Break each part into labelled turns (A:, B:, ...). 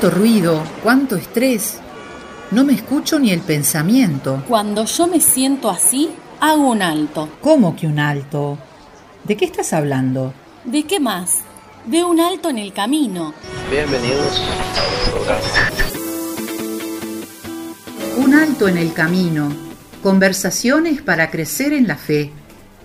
A: Cuánto ruido, cuánto estrés. No me escucho ni el pensamiento.
B: Cuando yo me siento así, hago un alto.
A: ¿Cómo que un alto? ¿De qué estás hablando?
B: ¿De qué más? De un alto en el camino.
C: Bienvenidos
A: Un alto en el camino. Conversaciones para crecer en la fe.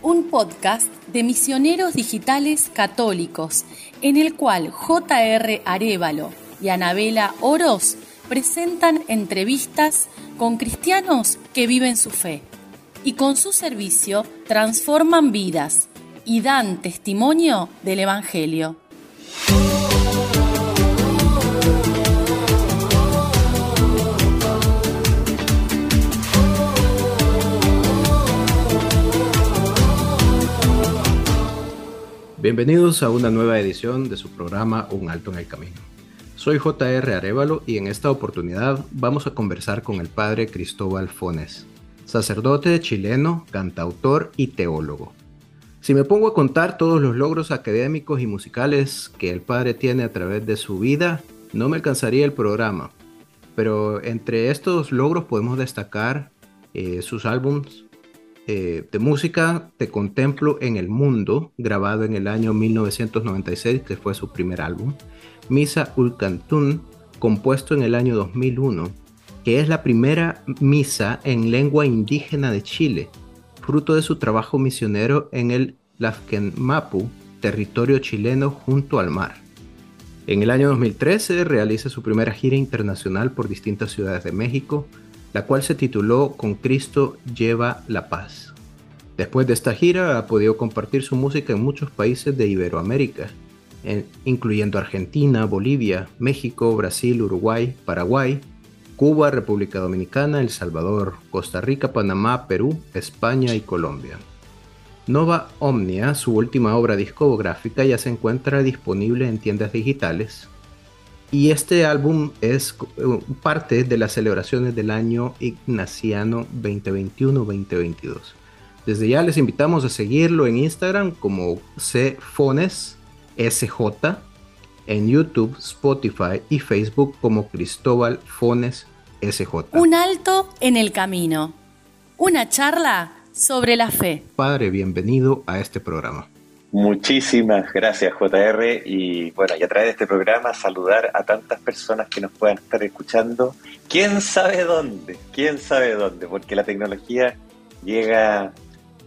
B: Un podcast de misioneros digitales católicos en el cual J.R. Arevalo y Anabela Oros presentan entrevistas con cristianos que viven su fe y con su servicio transforman vidas y dan testimonio del Evangelio.
C: Bienvenidos a una nueva edición de su programa Un Alto en el Camino. Soy JR Arevalo y en esta oportunidad vamos a conversar con el padre Cristóbal Fones, sacerdote chileno, cantautor y teólogo. Si me pongo a contar todos los logros académicos y musicales que el padre tiene a través de su vida, no me alcanzaría el programa. Pero entre estos logros podemos destacar eh, sus álbumes eh, de música Te Contemplo en el Mundo, grabado en el año 1996, que fue su primer álbum. Misa Ulcantún, compuesto en el año 2001, que es la primera misa en lengua indígena de Chile, fruto de su trabajo misionero en el Mapu, territorio chileno junto al mar. En el año 2013 realiza su primera gira internacional por distintas ciudades de México, la cual se tituló Con Cristo lleva la paz. Después de esta gira ha podido compartir su música en muchos países de Iberoamérica, incluyendo Argentina, Bolivia, México, Brasil, Uruguay, Paraguay, Cuba, República Dominicana, El Salvador, Costa Rica, Panamá, Perú, España y Colombia. Nova Omnia, su última obra discográfica, ya se encuentra disponible en tiendas digitales y este álbum es eh, parte de las celebraciones del año ignaciano 2021-2022. Desde ya les invitamos a seguirlo en Instagram como cfones SJ, en YouTube, Spotify y Facebook como Cristóbal Fones SJ.
B: Un alto en el camino. Una charla sobre la fe.
C: Padre, bienvenido a este programa.
D: Muchísimas gracias, JR. Y bueno, y a través de este programa saludar a tantas personas que nos puedan estar escuchando. ¿Quién sabe dónde? ¿Quién sabe dónde? Porque la tecnología llega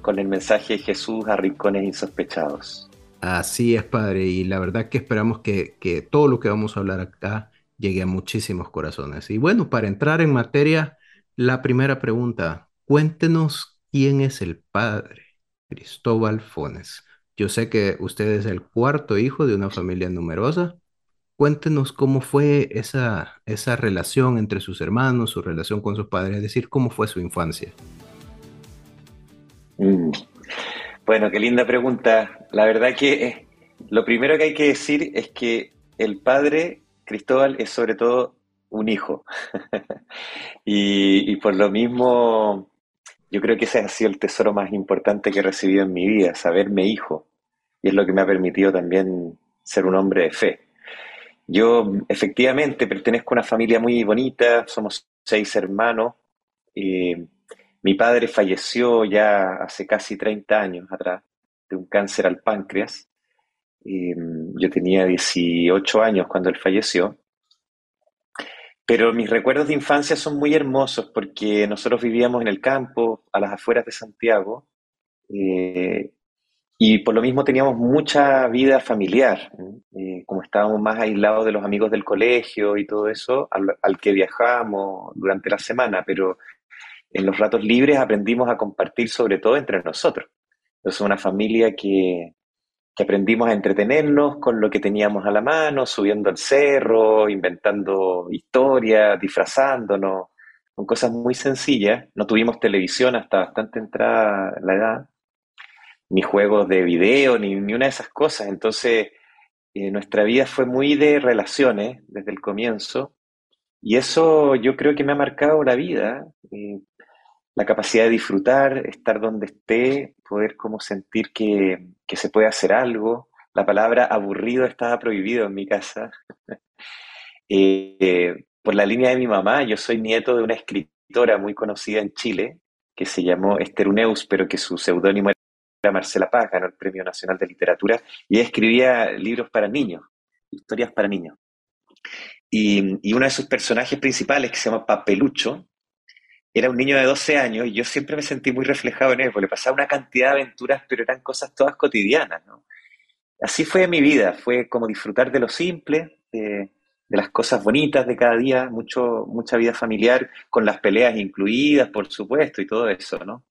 D: con el mensaje de Jesús a rincones insospechados.
C: Así es, Padre. Y la verdad que esperamos que, que todo lo que vamos a hablar acá llegue a muchísimos corazones. Y bueno, para entrar en materia, la primera pregunta, cuéntenos quién es el Padre Cristóbal Fones. Yo sé que usted es el cuarto hijo de una familia numerosa. Cuéntenos cómo fue esa, esa relación entre sus hermanos, su relación con sus padres, es decir, cómo fue su infancia.
D: Mm. Bueno, qué linda pregunta. La verdad que eh, lo primero que hay que decir es que el padre Cristóbal es sobre todo un hijo. y, por lo mismo yo creo que ese ha sido el tesoro más importante que he recibido en mi vida, saberme hijo. Y es lo que me ha permitido también ser un hombre de fe. Yo efectivamente pertenezco a una familia muy bonita, somos seis hermanos. Mi padre falleció ya hace casi 30 años atrás de un cáncer al páncreas. yo tenía 18 años cuando él falleció. Pero mis recuerdos de infancia son muy hermosos porque nosotros vivíamos en el campo, a las afueras de Santiago, eh, y por lo mismo teníamos mucha vida familiar, eh, como estábamos más aislados de los amigos del colegio y todo eso, al, que viajábamos durante la semana, pero en los ratos libres aprendimos a compartir sobre todo entre nosotros. Entonces una familia que, que aprendimos a entretenernos con lo que teníamos a la mano, subiendo al cerro, inventando historias, disfrazándonos, con cosas muy sencillas. No tuvimos televisión hasta bastante entrada la edad, ni juegos de video, ni, una de esas cosas. Entonces, eh, nuestra vida fue muy de relaciones desde el comienzo, y eso yo creo que me ha marcado la vida. Eh, la capacidad de disfrutar, estar donde esté, poder como sentir que, se puede hacer algo. La palabra aburrido estaba prohibido en mi casa. Eh, por la línea de mi mamá, yo soy nieto de una escritora muy conocida en Chile, que se llamó Esther Uneus, pero que su seudónimo era Marcela Paz, ganó el Premio Nacional de Literatura, y escribía libros para niños, historias para niños. Y, y uno de sus personajes principales, que se llama Papelucho, era un niño de 12 años y yo siempre me sentí muy reflejado en él, porque le pasaba una cantidad de aventuras, pero eran cosas todas cotidianas, ¿no? Así fue mi vida, fue como disfrutar de lo simple, de, las cosas bonitas de cada día, mucho, mucha vida familiar, con las peleas incluidas, por supuesto, y todo eso, ¿no?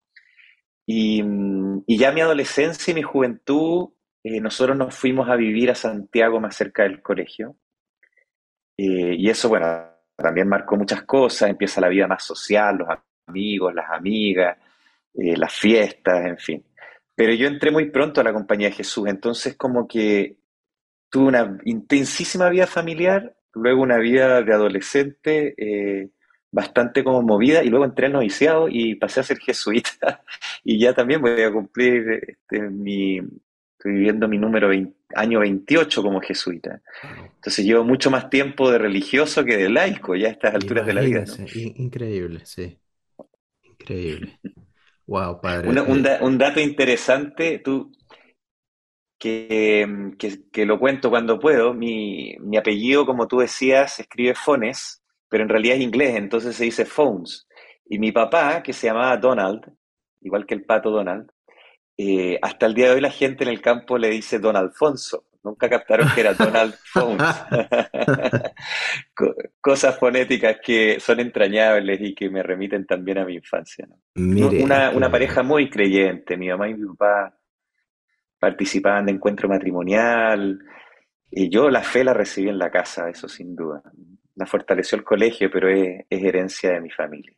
D: Y, ya mi adolescencia y mi juventud, eh, nosotros nos fuimos a vivir a Santiago más cerca del colegio. Eh, y eso, bueno, también marcó muchas cosas, empieza la vida más social, los amigos, las amigas, eh, las fiestas, en fin. Pero yo entré muy pronto a la compañía de Jesús, entonces como que tuve una intensísima vida familiar, luego una vida de adolescente eh, bastante como movida, y luego entré al noviciado y pasé a ser jesuita, y ya también voy a cumplir este, mi, estoy viviendo mi número año 28 como jesuita. Entonces llevo mucho más tiempo de religioso que de laico ya a estas alturas de la vida.
C: Increíble, sí. Increíble. Wow, padre.
D: Eh, un, dato interesante, tú, que, que, lo cuento cuando puedo, mi, mi, apellido, como tú decías, escribe Fones, pero en realidad es inglés, entonces se dice Phones. Y mi papá, que se llamaba Donald, igual que el pato Donald, eh, hasta el día de hoy la gente en el campo le dice Don Alfonso. Nunca captaron que era Donald Phones. Cosas fonéticas que son entrañables y que me remiten también a mi infancia. una, una, pareja muy creyente. Mi mamá y mi papá participaban de encuentro matrimonial. Y yo la fe la recibí en la casa, eso sin duda. La fortaleció el colegio, pero es herencia de mi familia.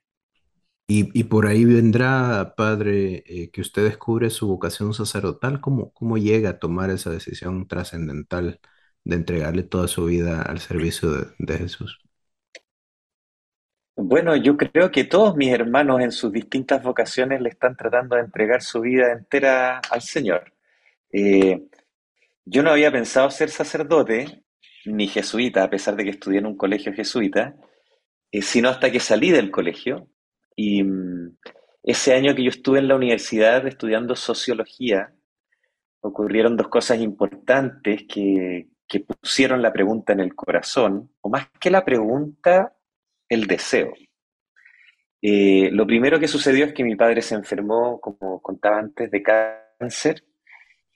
C: Y, por ahí vendrá, padre, eh, que usted descubre su vocación sacerdotal. ¿Cómo, ¿Cómo llega a tomar esa decisión trascendental de entregarle toda su vida al servicio de, Jesús?
D: Bueno, yo creo que todos mis hermanos en sus distintas vocaciones le están tratando de entregar su vida entera al Señor. Eh, yo no había pensado ser sacerdote ni jesuita, a pesar de que estudié en un colegio jesuita, eh, sino hasta que salí del colegio y mm, ese año que yo estuve en la universidad estudiando sociología, ocurrieron dos cosas importantes que, pusieron la pregunta en el corazón, o más que la pregunta, el deseo. Eh, lo primero que sucedió es que mi padre se enfermó, como contaba antes, de cáncer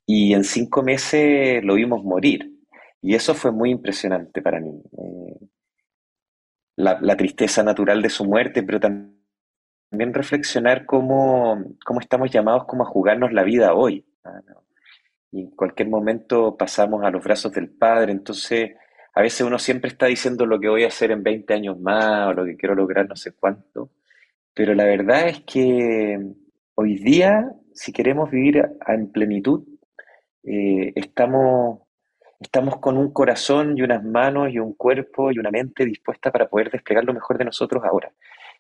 D: y en cinco meses lo vimos morir. Y eso fue muy impresionante para mí. Eh, la, la, tristeza natural de su muerte, pero también también reflexionar cómo, cómo, estamos llamados como a jugarnos la vida hoy. Y en cualquier momento pasamos a los brazos del Padre, entonces a veces uno siempre está diciendo lo que voy a hacer en 20 años más o lo que quiero lograr no sé cuánto, pero la verdad es que hoy día, si queremos vivir en plenitud, eh, estamos, estamos con un corazón y unas manos y un cuerpo y una mente dispuesta para poder desplegar lo mejor de nosotros ahora.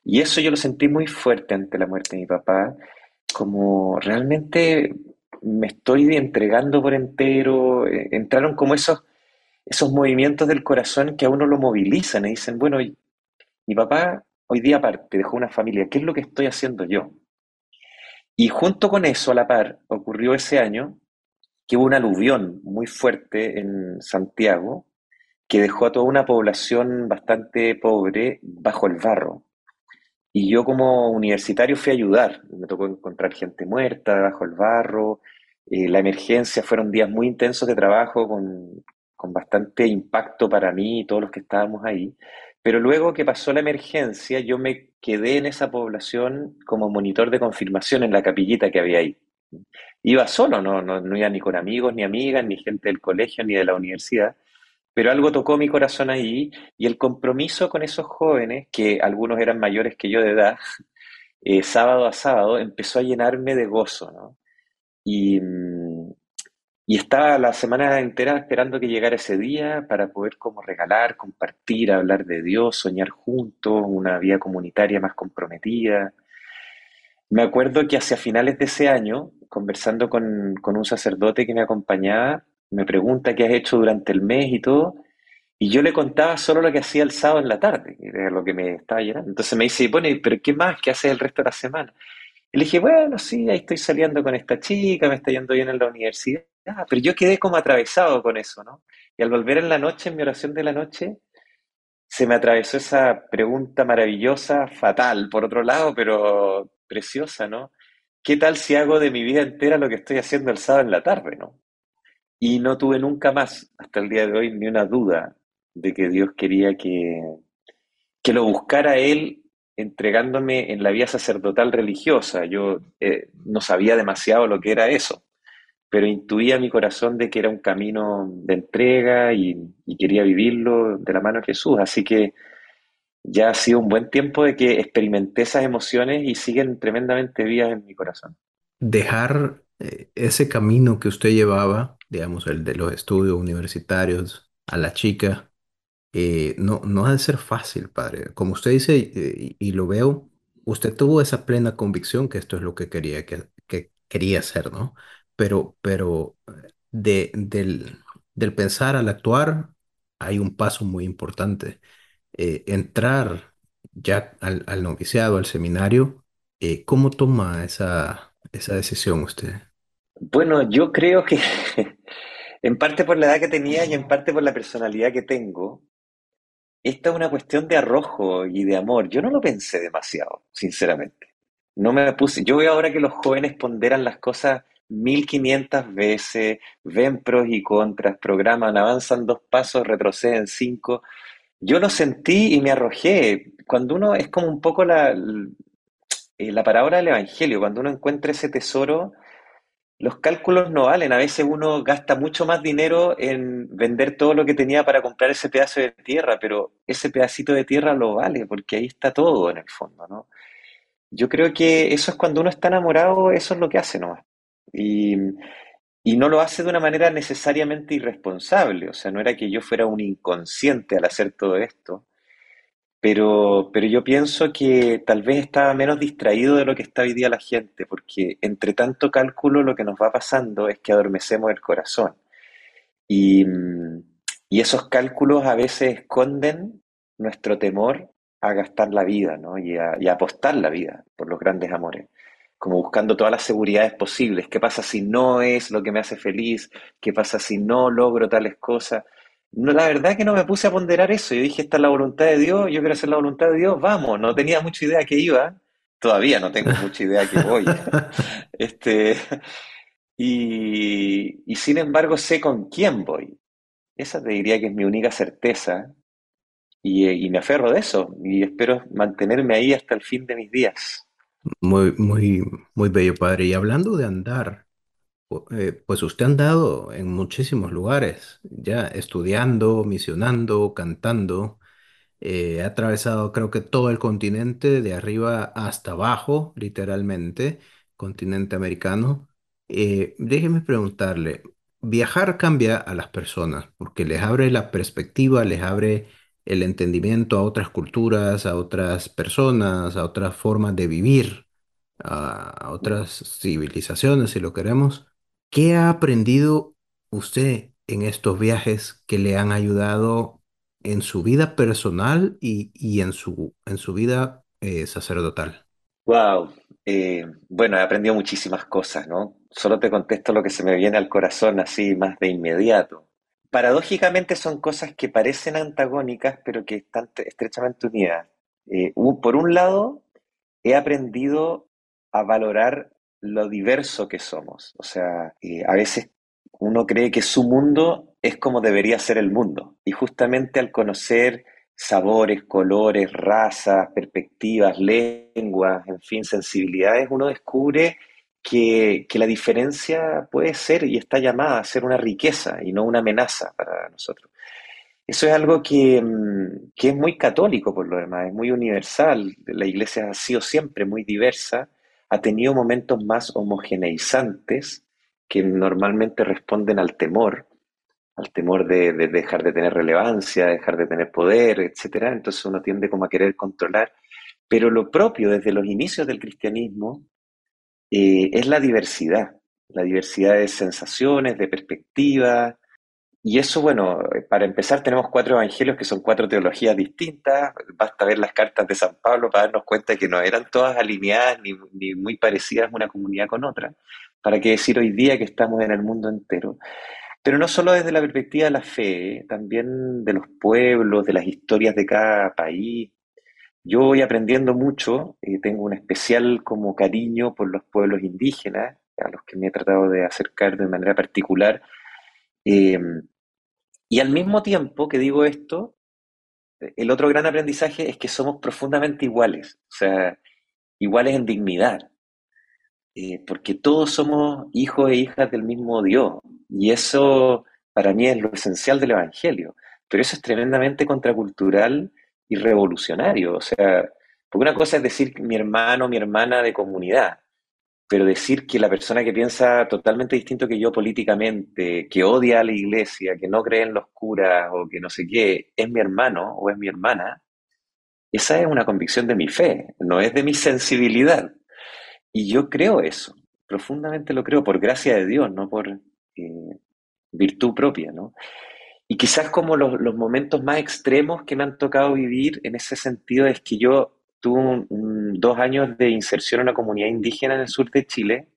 D: Y eso yo lo sentí muy fuerte ante la muerte de mi papá, como realmente me estoy entregando por entero, eh, entraron como esos, esos movimientos del corazón que a uno lo movilizan y dicen, bueno, mi papá hoy día aparte dejó una familia, ¿qué es lo que estoy haciendo yo? Y junto con eso, a la par, ocurrió ese año que hubo un aluvión muy fuerte en Santiago que dejó a toda una población bastante pobre bajo el barro. Y yo como universitario fui a ayudar. Me tocó encontrar gente muerta bajo el barro. Eh, la emergencia fueron días muy intensos de trabajo con, con bastante impacto para mí y todos los que estábamos ahí. Pero luego que pasó la emergencia, yo me quedé en esa población como monitor de confirmación en la capillita que había ahí. Iba solo, no, no, no iba ni con amigos, ni amigas, ni gente del colegio, ni de la universidad, pero algo tocó mi corazón ahí y el compromiso con esos jóvenes, que algunos eran mayores que yo de edad, eh, sábado a sábado, empezó a llenarme de gozo, ¿no? Y, mm, y estaba la semana entera esperando que llegara ese día para poder como regalar, compartir, hablar de Dios, soñar juntos, una vida comunitaria más comprometida. Me acuerdo que hacia finales de ese año, conversando con, con un sacerdote que me acompañaba, me pregunta qué has hecho durante el mes y todo, Y yo le contaba solo lo que hacía el sábado en la tarde, era lo que me estaba llenando. Entonces me dice, bueno, pero ¿qué más? ¿Qué haces el resto de la semana? Y le dije, bueno, sí, ahí estoy saliendo con esta chica, me está yendo bien en la universidad. Pero yo quedé como atravesado con eso, ¿no? Y al volver en la noche, en mi oración de la noche, se me atravesó esa pregunta maravillosa, fatal, por otro lado, pero preciosa, ¿no? ¿Qué tal si hago de mi vida entera lo que estoy haciendo el sábado en la tarde, ¿no? Y no tuve nunca más, hasta el día de hoy, ni una duda de que Dios quería que, que lo buscara Él entregándome en la vía sacerdotal religiosa. Yo eh, no sabía demasiado lo que era eso, pero intuía mi corazón de que era un camino de entrega y, quería vivirlo de la mano de Jesús. Así que ya ha sido un buen tiempo de que experimenté esas emociones y siguen tremendamente vivas en mi corazón.
C: Dejar eh, ese camino que usted llevaba, digamos, el de los estudios universitarios a la chica, eh, no, no ha de ser fácil, padre. Como usted dice, eh, y, lo veo, usted tuvo esa plena convicción que esto es lo que quería, que, que quería hacer, ¿no? Pero, pero de, del, del pensar al actuar hay un paso muy importante. Eh, entrar ya al, al noviciado, al seminario, ¿cómo toma esa, esa decisión usted?
D: Bueno, yo creo que en parte por la edad que tenía y en parte por la personalidad que tengo, esta es una cuestión de arrojo y de amor. Yo no lo pensé demasiado, sinceramente. No me puse. Yo veo ahora que los jóvenes ponderan las cosas 1500 veces, ven pros y contras, programan, avanzan dos pasos, retroceden cinco. Yo lo sentí y me arrojé. Cuando uno es como un poco la, la parábola del Evangelio, cuando uno encuentra ese tesoro los cálculos no valen. A veces uno gasta mucho más dinero en vender todo lo que tenía para comprar ese pedazo de tierra, pero ese pedacito de tierra lo vale, porque ahí está todo en el fondo, ¿no? Yo creo que eso es cuando uno está enamorado, eso es lo que hace nomás. Y, y no lo hace de una manera necesariamente irresponsable. O sea, no era que yo fuera un inconsciente al hacer todo esto, pero, pero yo pienso que tal vez estaba menos distraído de lo que está hoy día la gente, porque entre tanto cálculo lo que nos va pasando es que adormecemos el corazón. Y, y esos cálculos a veces esconden nuestro temor a gastar la vida, ¿no? Y a, y a apostar la vida por los grandes amores, como buscando todas las seguridades posibles. ¿Qué pasa si no es lo que me hace feliz? ¿Qué pasa si no logro tales cosas? No, la verdad que no me puse a ponderar eso. Yo dije, esta es la voluntad de Dios, yo quiero hacer la voluntad de Dios, vamos. No tenía mucha idea que iba, todavía no tengo mucha idea que voy. Este, y, y sin embargo sé con quién voy. Esa te diría que es mi única certeza y, y me aferro de eso y espero mantenerme ahí hasta el fin de mis días.
C: Muy, muy, muy bello, padre. Y hablando de andar, eh, Pues usted ha andado en muchísimos lugares, ya estudiando, misionando, cantando. eh, ha atravesado creo que todo el continente, de arriba hasta abajo, literalmente, continente americano. Eh, déjeme preguntarle, viajar cambia a las personas porque les abre la perspectiva, les abre el entendimiento a otras culturas, a otras personas, a otras formas de vivir, a a otras civilizaciones, si lo queremos. ¿Qué ha aprendido usted en estos viajes que le han ayudado en su vida personal y, y en su, en su vida eh, sacerdotal?
D: Wow. bueno, he aprendido muchísimas cosas, ¿no? Solo te contesto lo que se me viene al corazón así más de inmediato. Paradójicamente son cosas que parecen antagónicas, pero que están te- estrechamente unidas. Eh, por un lado, he aprendido a valorar lo diverso que somos. O sea, a veces uno cree que su mundo es como debería ser el mundo. Y justamente al conocer sabores, colores, razas, perspectivas, lenguas, en fin, sensibilidades, uno descubre que, que la diferencia puede ser y está llamada a ser una riqueza y no una amenaza para nosotros. Eso es algo que, mm, que es muy católico por lo demás, es muy universal. La iglesia ha sido siempre muy diversa, ha tenido momentos más homogeneizantes que normalmente responden al temor, al temor de, de dejar de tener relevancia, dejar de tener poder, etcétera. Entonces uno tiende como a querer controlar. Pero lo propio desde los inicios del cristianismo eh, es la diversidad, la diversidad de sensaciones, de perspectivas, y eso, bueno, para empezar tenemos cuatro evangelios que son cuatro teologías distintas. Basta ver las cartas de San Pablo para darnos cuenta que no eran todas alineadas ni, ni muy parecidas una comunidad con otra. ¿Para qué decir hoy día que estamos en el mundo entero? Pero no solo desde la perspectiva de la fe, también de los pueblos, de las historias de cada país. Yo voy aprendiendo mucho, eh, tengo un especial como cariño por los pueblos indígenas, a los que me he tratado de acercar de manera particular. Eh, y al mismo tiempo que digo esto, el otro gran aprendizaje es que somos profundamente iguales, o sea, iguales en dignidad, eh, porque todos somos hijos e hijas del mismo Dios, y eso para mí es lo esencial del Evangelio, pero eso es tremendamente contracultural y revolucionario, o sea, porque una cosa es decir mi hermano, mi hermana de comunidad, pero decir que la persona que piensa totalmente distinto que yo políticamente, que odia a la iglesia, que no cree en los curas o que no sé qué, es mi hermano o es mi hermana, esa es una convicción de mi fe, no es de mi sensibilidad. Y yo creo eso, profundamente lo creo, por gracia de Dios, no por eh, virtud propia, ¿no? Y quizás como los, los momentos más extremos que me han tocado vivir en ese sentido es que yo tuve dos años de inserción en una comunidad indígena en el sur de Chile,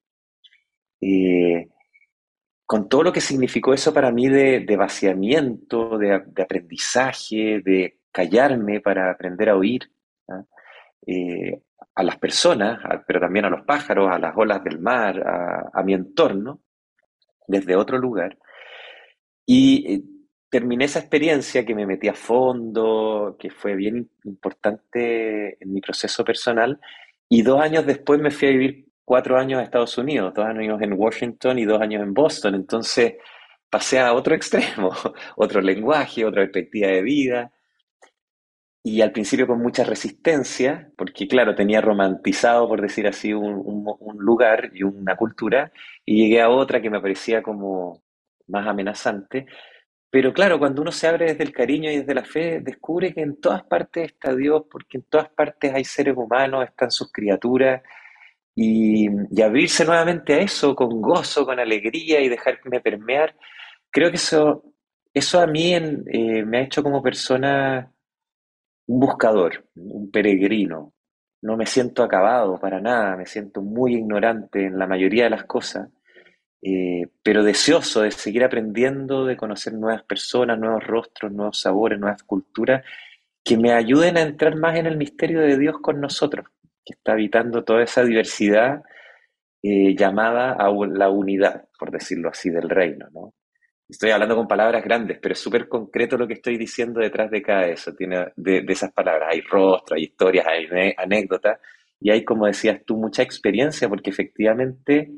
D: eh, con todo lo que significó eso para mí de, vaciamiento, de, aprendizaje, de callarme para aprender a oír ¿ah? eh, a las personas, pero también a los pájaros, a las olas del mar, a, a mi entorno, desde otro lugar. Y eh, terminé esa experiencia que me metí a fondo, que fue bien importante en mi proceso personal, y dos años después me fui a vivir cuatro años a Estados Unidos, dos años en Washington y dos años en Boston, entonces pasé a otro extremo, otro lenguaje, otra perspectiva de vida, y al principio con mucha resistencia, porque claro, tenía romantizado, por decir así, un, un lugar y una cultura, y llegué a otra que me parecía como más amenazante, pero claro, cuando uno se abre desde el cariño y desde la fe, descubre que en todas partes está Dios, porque en todas partes hay seres humanos, están sus criaturas, y, abrirse nuevamente a eso con gozo, con alegría y dejarme permear, creo que eso, eso a mí eh, me ha hecho como persona un buscador, un peregrino. No me siento acabado para nada, me siento muy ignorante en la mayoría de las cosas eh, pero deseoso de seguir aprendiendo, de conocer nuevas personas, nuevos rostros, nuevos sabores, nuevas culturas, que me ayuden a entrar más en el misterio de Dios con nosotros, que está habitando toda esa diversidad eh, llamada a la unidad, por decirlo así, del reino. ¿no? Estoy hablando con palabras grandes, pero es súper concreto lo que estoy diciendo detrás de cada eso, tiene, de, de esas palabras. Hay rostros, hay historias, hay anécdotas, y hay, como decías tú, mucha experiencia, porque efectivamente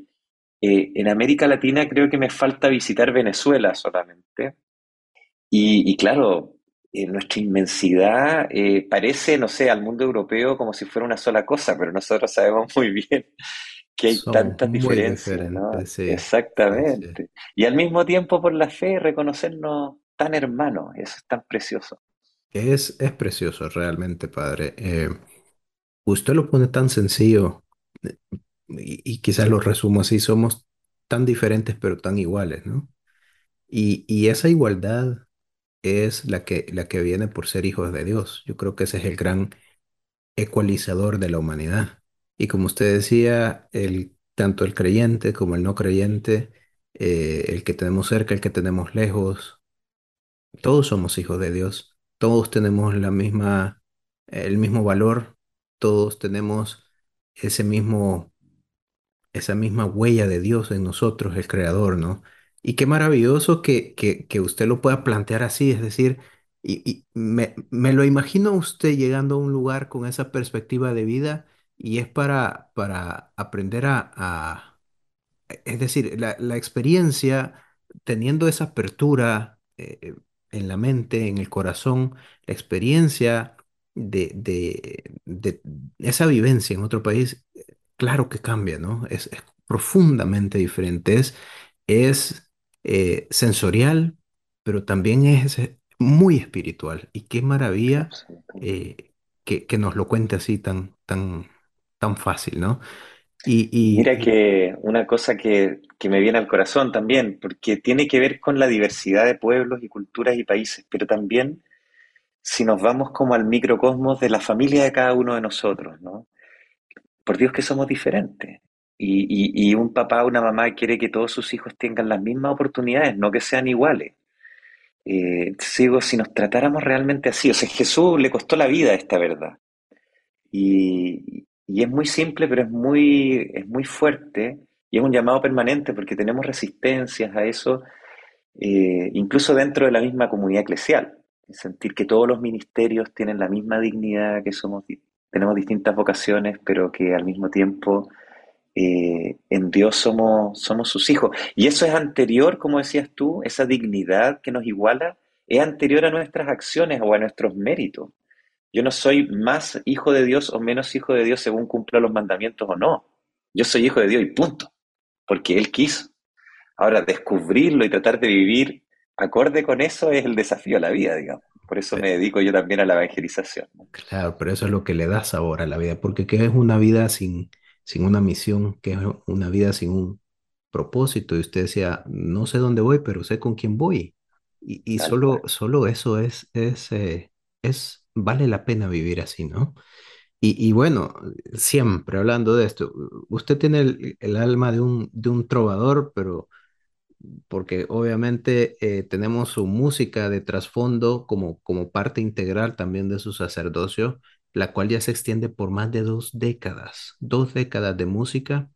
D: eh, en América Latina creo que me falta visitar Venezuela solamente. Y, claro, eh, nuestra inmensidad eh, parece, no sé, al mundo europeo como si fuera una sola cosa, pero nosotros sabemos muy bien que hay tantas diferencias. Exactamente. Y al mismo tiempo por la fe reconocernos tan hermanos, eso es tan precioso.
C: Es, es precioso realmente, padre. usted lo pone tan sencillo y, quizás lo resumo así, somos tan diferentes pero tan iguales, ¿no? Y, y esa igualdad es la que, la que viene por ser hijos de Dios. Yo creo que ese es el gran ecualizador de la humanidad. Y como usted decía, el, tanto el creyente como el no creyente, eh, el que tenemos cerca, el que tenemos lejos, todos somos hijos de Dios. Todos tenemos la misma, el mismo valor, todos tenemos ese mismo esa misma huella de Dios en nosotros, el Creador, ¿no? Y qué maravilloso que, que, usted lo pueda plantear así, es decir, y, me, lo imagino usted llegando a un lugar con esa perspectiva de vida y es para, para aprender a, es decir, la, experiencia teniendo esa apertura eh, en la mente, en el corazón, la experiencia de, de esa vivencia en otro país claro que cambia, ¿no? Es, profundamente diferente. Es, eh, sensorial, pero también es muy espiritual. Y qué maravilla eh, que, que nos lo cuente así tan, tan, tan fácil, ¿no? Y,
D: Mira que una cosa que, que me viene al corazón también, porque tiene que ver con la diversidad de pueblos y culturas y países, pero también si nos vamos como al microcosmos de la familia de cada uno de nosotros, ¿no? Por Dios que somos diferentes. Y, un papá o una mamá quiere que todos sus hijos tengan las mismas oportunidades, no que sean iguales. Eh, sigo, si nos tratáramos realmente así, o sea, Jesús le costó la vida esta verdad. Y, y es muy simple, pero es muy, es muy fuerte y es un llamado permanente porque tenemos resistencias a eso, eh, incluso dentro de la misma comunidad eclesial. Sentir que todos los ministerios tienen la misma dignidad, que somos, tenemos distintas vocaciones, pero que al mismo tiempo eh, en Dios somos, somos sus hijos. Y eso es anterior, como decías tú, esa dignidad que nos iguala, es anterior a nuestras acciones o a nuestros méritos. Yo no soy más hijo de Dios o menos hijo de Dios según cumpla los mandamientos o no. Yo soy hijo de Dios y punto, porque Él quiso. Ahora, descubrirlo y tratar de vivir acorde con eso es el desafío a la vida, digamos. Por eso me dedico yo también a la evangelización.
C: Claro, pero eso es lo que le da sabor a la vida, porque ¿qué es una vida sin, sin una misión? ¿Qué es una vida sin un propósito? Y usted decía, no sé dónde voy, pero sé con quién voy. Y, y solo, solo eso es, es, eh, es vale la pena vivir así, ¿no? Y, y bueno, siempre hablando de esto, usted tiene el, el alma de un, de un trovador, pero porque obviamente eh, tenemos su música de trasfondo como, como parte integral también de su sacerdocio, la cual ya se extiende por más de dos décadas, dos décadas de música.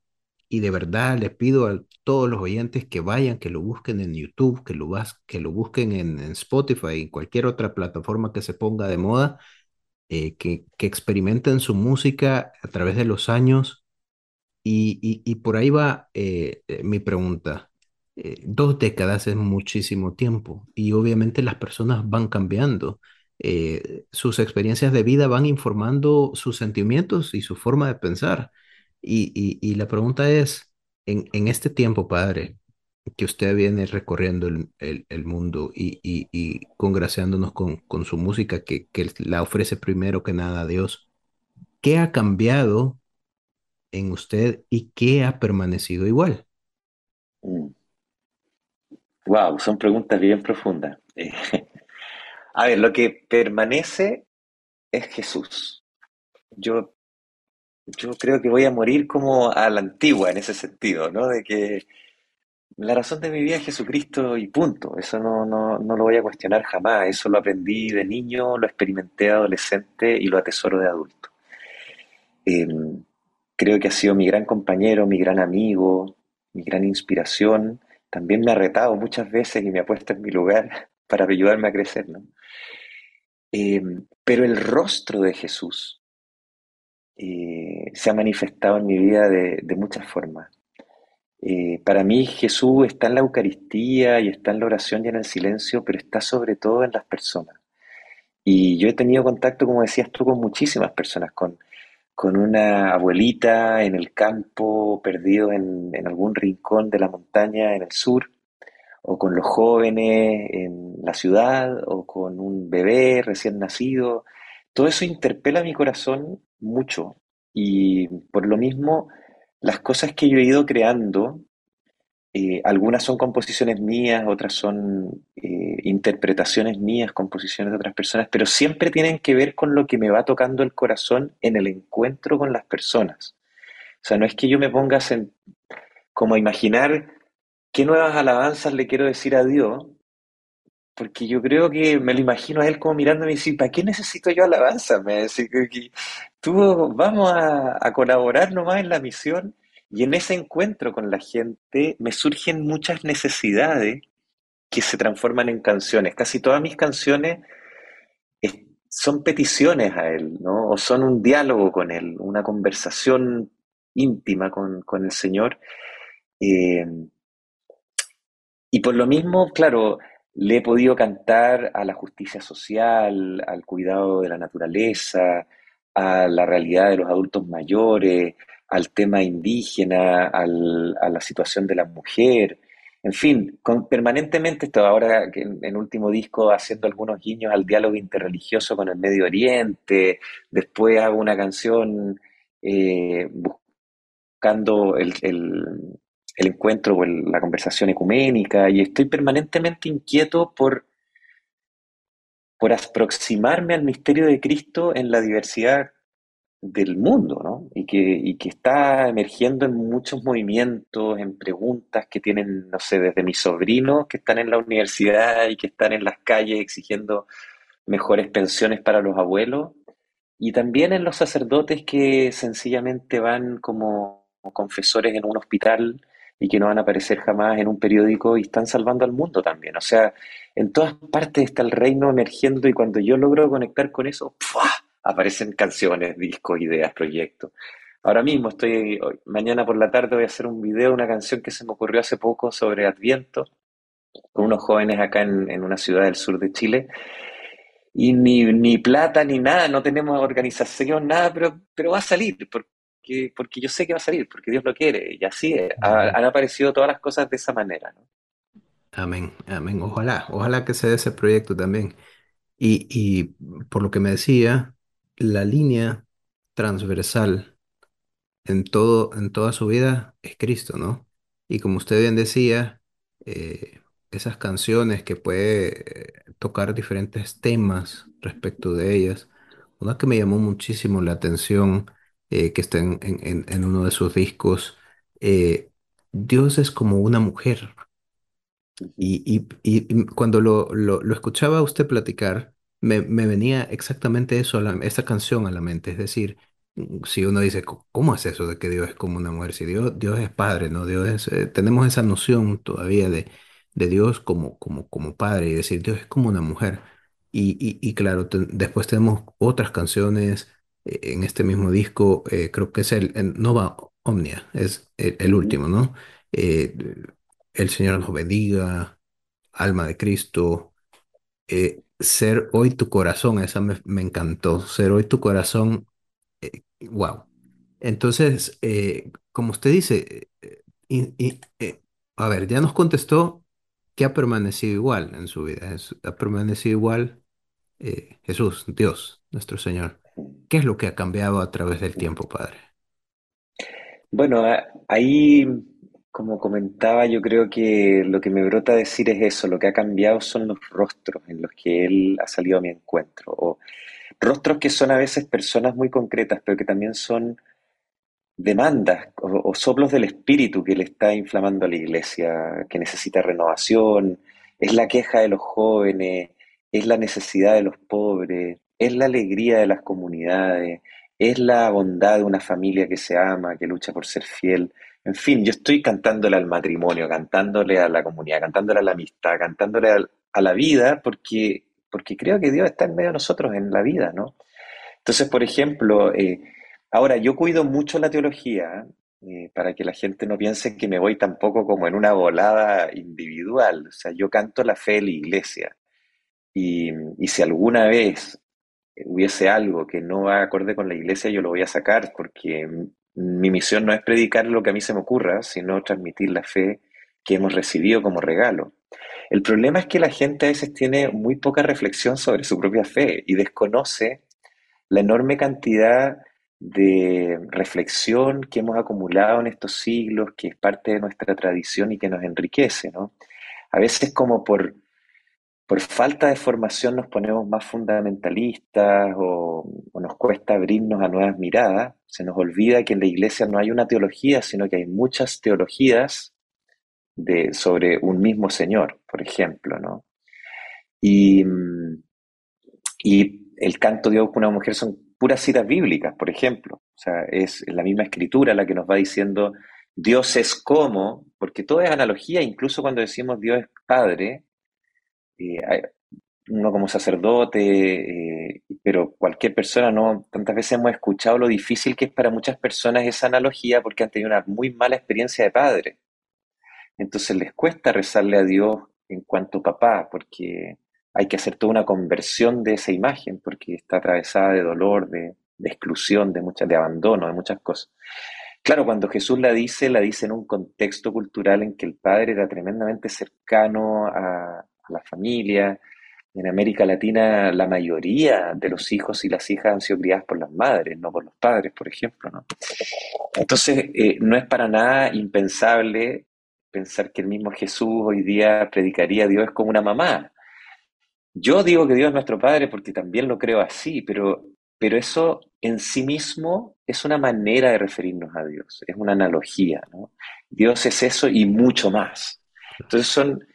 C: Y de verdad les pido a todos los oyentes que vayan, que lo busquen en YouTube, que lo, que lo busquen en, en Spotify, en cualquier otra plataforma que se ponga de moda, eh, que, que experimenten su música a través de los años. Y, y, y por ahí va eh, mi pregunta. Eh, dos décadas es muchísimo tiempo y obviamente las personas van cambiando. Eh, sus experiencias de vida van informando sus sentimientos y su forma de pensar. Y, y- la pregunta es, en, en este tiempo, padre, que usted viene recorriendo el, el- mundo y, y- congraciándonos con, con su música que, que la ofrece primero que nada a Dios, ¿qué ha cambiado en usted y qué ha permanecido igual?
D: Wow, son preguntas bien profundas. A ver, lo que permanece es Jesús. Yo, yo creo que voy a morir como a la antigua en ese sentido, ¿no? De que la razón de mi vida es Jesucristo y punto. Eso no, no, no lo voy a cuestionar jamás. Eso lo aprendí de niño, lo experimenté de adolescente y lo atesoro de adulto. Eh, creo que ha sido mi gran compañero, mi gran amigo, mi gran inspiración. También me ha retado muchas veces y me ha puesto en mi lugar para ayudarme a crecer, ¿no? Eh, pero el rostro de Jesús eh, se ha manifestado en mi vida de, de muchas formas. Eh, para mí Jesús está en la Eucaristía y está en la oración y en el silencio, pero está sobre todo en las personas. Y yo he tenido contacto, como decías tú, con muchísimas personas, con, con una abuelita en el campo, perdido en, algún rincón de la montaña en el sur, o con los jóvenes en la ciudad, o con un bebé recién nacido. Todo eso interpela mi corazón mucho y por lo mismo las cosas que yo he ido creando, eh, algunas son composiciones mías, otras son eh, interpretaciones mías, composiciones de otras personas, pero siempre tienen que ver con lo que me va tocando el corazón en el encuentro con las personas. O sea, no es que yo me ponga a como a imaginar qué nuevas alabanzas le quiero decir a Dios, porque yo creo que me lo imagino a él como mirándome y decir, ¿para qué necesito yo alabanza? Me que tú vamos a, a colaborar nomás en la misión y en ese encuentro con la gente me surgen muchas necesidades que se transforman en canciones. Casi todas mis canciones es- son peticiones a él, ¿no? O son un diálogo con él, una conversación íntima con, con el Señor. Eh, y por lo mismo, claro, le he podido cantar a la justicia social, al cuidado de la naturaleza, a la realidad de los adultos mayores, al tema indígena, a la situación de la mujer. En fin, permanentemente esto ahora en, en último disco haciendo algunos guiños al diálogo interreligioso con el Medio Oriente, después hago una canción eh, buscando el, encuentro o la conversación ecuménica y estoy permanentemente inquieto por, por aproximarme al misterio de Cristo en la diversidad del mundo, ¿no? Y que, que está emergiendo en muchos movimientos, en preguntas que tienen, no sé, desde mis sobrinos que están en la universidad y que están en las calles exigiendo mejores pensiones para los abuelos, y también en los sacerdotes que sencillamente van como confesores en un hospital y que no van a aparecer jamás en un periódico y están salvando al mundo también. O sea, en todas partes está el reino emergiendo y cuando yo logro conectar con eso, ¡pua! Aparecen canciones, discos, ideas, proyectos. Ahora mismo estoy, mañana por la tarde voy a hacer un video, una canción que se me ocurrió hace poco sobre Adviento, con unos jóvenes acá en, una ciudad del sur de Chile. Y ni, ni plata ni nada, no tenemos organización, nada, pero, pero va a salir, porque, porque yo sé que va a salir, porque Dios lo quiere. Y así han aparecido todas las cosas de esa manera.
C: Amén, amén. Ojalá, ojalá que se dé ese proyecto también. Y, y por lo que me decía, la línea transversal en todo, en toda su vida es Cristo, ¿no? Y como usted bien decía, eh, esas canciones que puede eh, tocar diferentes temas respecto de ellas, una que me llamó muchísimo la atención, eh, que está en, en- uno de sus discos, Dios es como una mujer. Y, y- cuando lo, lo, lo escuchaba usted platicar, me, me venía exactamente eso, a la- esa canción a la mente. Es decir, si uno dice, "Co- ¿cómo es eso de que Dios es como una mujer? Si Dios, Dios es padre, ¿no? Dios es, eh, tenemos esa noción todavía de, de Dios como, como, como padre y decir, Dios es como una mujer. Y, y, y claro, te- después tenemos otras canciones eh, en este mismo disco, eh, creo que es el, el Nova Omnia, es el, el último, ¿no? Eh, el Señor nos bendiga, alma de Cristo eh, ser hoy tu corazón, esa me, encantó, ser hoy tu corazón, eh, wow. Entonces, eh, como usted dice, eh, eh, a ver, ya nos contestó que ha permanecido igual en su vida, ha permanecido igual eh, Jesús, Dios, nuestro Señor. ¿Qué es lo que ha cambiado a través del tiempo, Padre?
D: Bueno, ahí, como comentaba, yo creo que lo que me brota decir es eso, lo que ha cambiado son los rostros en los que él ha salido a mi encuentro, o rostros que son a veces personas muy concretas, pero que también son demandas o, o soplos del espíritu que le está inflamando a la iglesia, que necesita renovación, es la queja de los jóvenes, es la necesidad de los pobres, es la alegría de las comunidades, es la bondad de una familia que se ama, que lucha por ser fiel. En fin, yo estoy cantándole al matrimonio, cantándole a la comunidad, cantándole a la amistad, cantándole a la vida, porque, porque creo que Dios está en medio de nosotros en la vida, ¿no? Entonces, por ejemplo, eh, ahora yo cuido mucho la teología eh, para que la gente no piense que me voy tampoco como en una volada individual. O sea, yo canto la fe de la iglesia. Y, y si alguna vez hubiese algo que no va acorde con la iglesia, yo lo voy a sacar porque mi misión no es predicar lo que a mí se me ocurra, sino transmitir la fe que hemos recibido como regalo. El problema es que la gente a veces tiene muy poca reflexión sobre su propia fe y desconoce la enorme cantidad de reflexión que hemos acumulado en estos siglos, que es parte de nuestra tradición y que nos enriquece, ¿no? A veces como por, por falta de formación nos ponemos más fundamentalistas o, nos cuesta abrirnos a nuevas miradas, se nos olvida que en la iglesia no hay una teología, sino que hay muchas teologías de, sobre un mismo Señor, por ejemplo, ¿no? Y, y el canto de Dios con una mujer son puras citas bíblicas, por ejemplo. O sea, es la misma escritura la que nos va diciendo Dios es como, porque todo es analogía, incluso cuando decimos Dios es Padre, uno como sacerdote, eh, pero cualquier persona, ¿no? Tantas veces hemos escuchado lo difícil que es para muchas personas esa analogía porque han tenido una muy mala experiencia de padre. Entonces les cuesta rezarle a Dios en cuanto papá, porque hay que hacer toda una conversión de esa imagen, porque está atravesada de dolor, de, de exclusión, de, muchas, de abandono, de muchas cosas. Claro, cuando Jesús la dice, la dice en un contexto cultural en que el padre era tremendamente cercano a, a la familia, En América Latina la mayoría de los hijos y las hijas han sido criadas por las madres, no por los padres, por ejemplo, ¿no? Entonces, eh, no es para nada impensable pensar que el mismo Jesús hoy día predicaría a Dios como una mamá. Yo digo que Dios es nuestro Padre porque también lo creo así, pero, pero eso en sí mismo es una manera de referirnos a Dios, es una analogía. ¿no? Dios es eso y mucho más. Entonces son,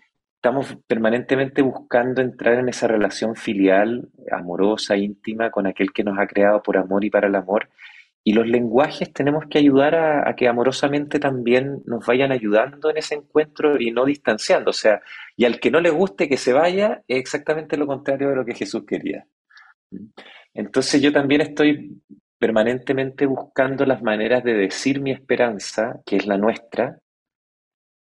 D: estamos permanentemente buscando entrar en esa relación filial, amorosa, íntima, con aquel que nos ha creado por amor y para el amor. Y los lenguajes tenemos que ayudar a, que amorosamente también nos vayan ayudando en ese encuentro y no distanciando. O sea, y al que no le guste que se vaya, es exactamente lo contrario de lo que Jesús quería. Entonces yo también estoy permanentemente buscando las maneras de decir mi esperanza, que es la nuestra,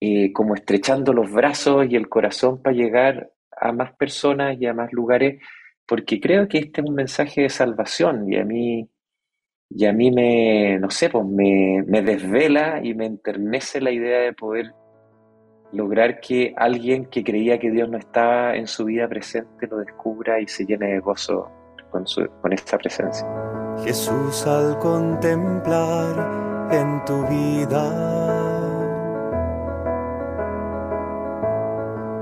D: eh, como estrechando los brazos y el corazón para llegar a más personas y a más lugares, porque creo que este es un mensaje de salvación y a mí, y a mí me, no sé, pues me, me desvela y me enternece la idea de poder lograr que alguien que creía que Dios no estaba en su vida presente lo descubra y se llene de gozo con, su, con esta presencia.
E: Jesús al contemplar en tu vida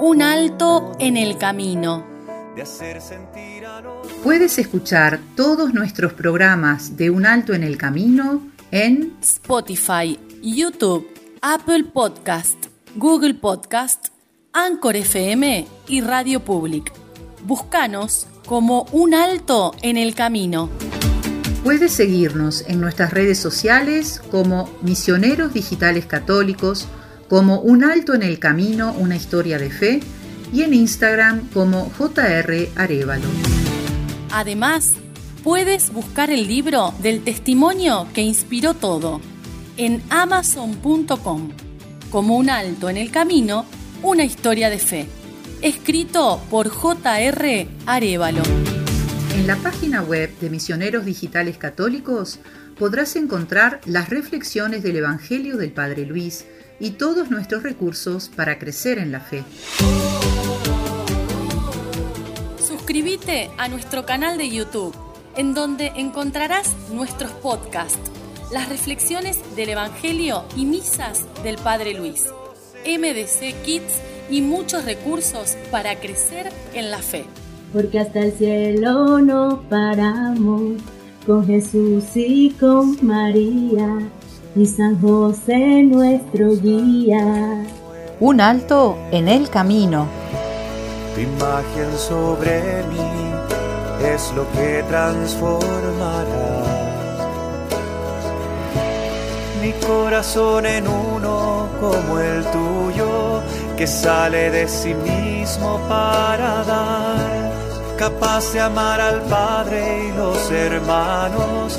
B: Un alto en el camino.
A: Puedes escuchar todos nuestros programas de Un Alto en el Camino en
B: Spotify, YouTube, Apple Podcast, Google Podcast, Anchor FM y Radio Public. Búscanos como Un Alto en el Camino.
A: Puedes seguirnos en nuestras redes sociales como Misioneros Digitales Católicos, como Un Alto en el Camino, una historia de fe, y en Instagram como JR Arevalo.
B: Además, puedes buscar el libro del testimonio que inspiró todo en amazon.com como Un Alto en el Camino, una historia de fe. Escrito por JR Arevalo.
A: En la página web de Misioneros Digitales Católicos podrás encontrar las reflexiones del Evangelio del Padre Luis y todos nuestros recursos para crecer en la fe.
B: Suscríbete a nuestro canal de YouTube, en donde encontrarás nuestros podcasts, las reflexiones del Evangelio y misas del Padre Luis, MDC Kids y muchos recursos para crecer en la fe.
F: porque hasta el cielo no paramos, con Jesús y con María, y San José nuestro guía.
A: Un alto en el camino.
E: Tu imagen sobre mí es lo que transformará mi corazón en uno como el tuyo, que sale de sí mismo para dar, capaz de amar al Padre y los hermanos,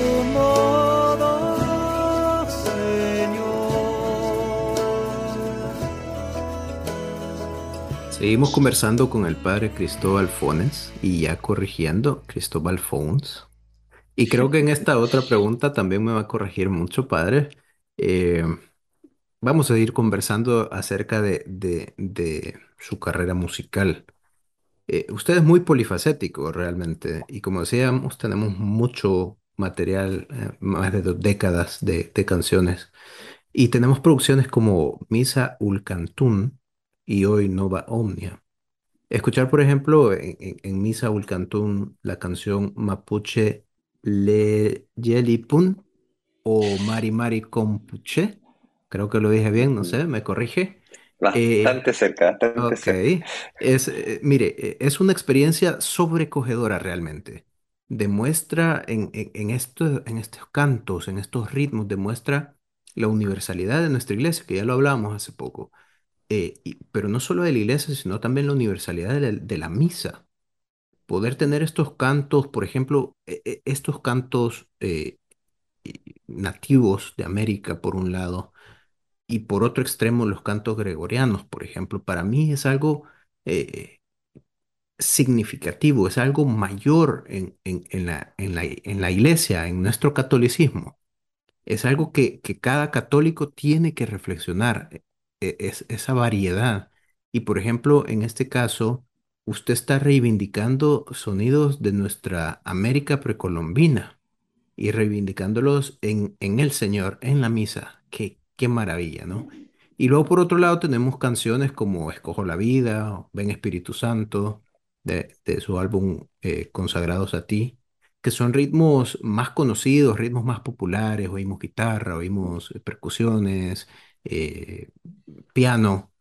C: Seguimos conversando con el padre Cristóbal Fones y ya corrigiendo Cristóbal Fons. Y creo que en esta otra pregunta también me va a corregir mucho, padre. Eh, vamos a ir conversando acerca de, su carrera musical. Eh, usted es muy polifacético realmente y como decíamos, tenemos mucho material, eh, más de dos décadas de, de canciones y tenemos producciones como Misa ul Cantun y hoy Nova Omnia. Escuchar, por ejemplo, en, en, en Misa Cantún la canción Mapuche Le Yelipun o Mari Mari Compuche, creo que lo dije bien, no sé, me corrige. Eh,
D: Bastante cerca, bastante cerca.
C: es, eh, mire, eh, es una experiencia sobrecogedora realmente. Demuestra en, en, en esto- en estos cantos, en estos ritmos, demuestra la universalidad de nuestra iglesia, que ya lo hablábamos hace poco eh, pero no solo de la iglesia, sino también la universalidad de la, misa. Poder tener estos cantos, por ejemplo, e- e- estos cantos eh, nativos de América, por un lado, y por otro extremo, los cantos gregorianos, por ejemplo, para mí es algo eh, significativo, es algo mayor en, en en la, en la, en la iglesia, en nuestro catolicismo. Es algo que, que cada católico tiene que reflexionar, es, esa variedad. Y por ejemplo, en este caso, usted está reivindicando sonidos de nuestra América precolombina y reivindicándolos en, en el Señor, en la misa. Qué, qué maravilla, ¿no? Y luego por otro lado tenemos canciones como Escojo la vida, o Ven Espíritu Santo, de, de su álbum eh, Consagrados a ti, que son ritmos más conocidos, ritmos más populares, oímos guitarra, oímos eh, percusiones, eh, piano.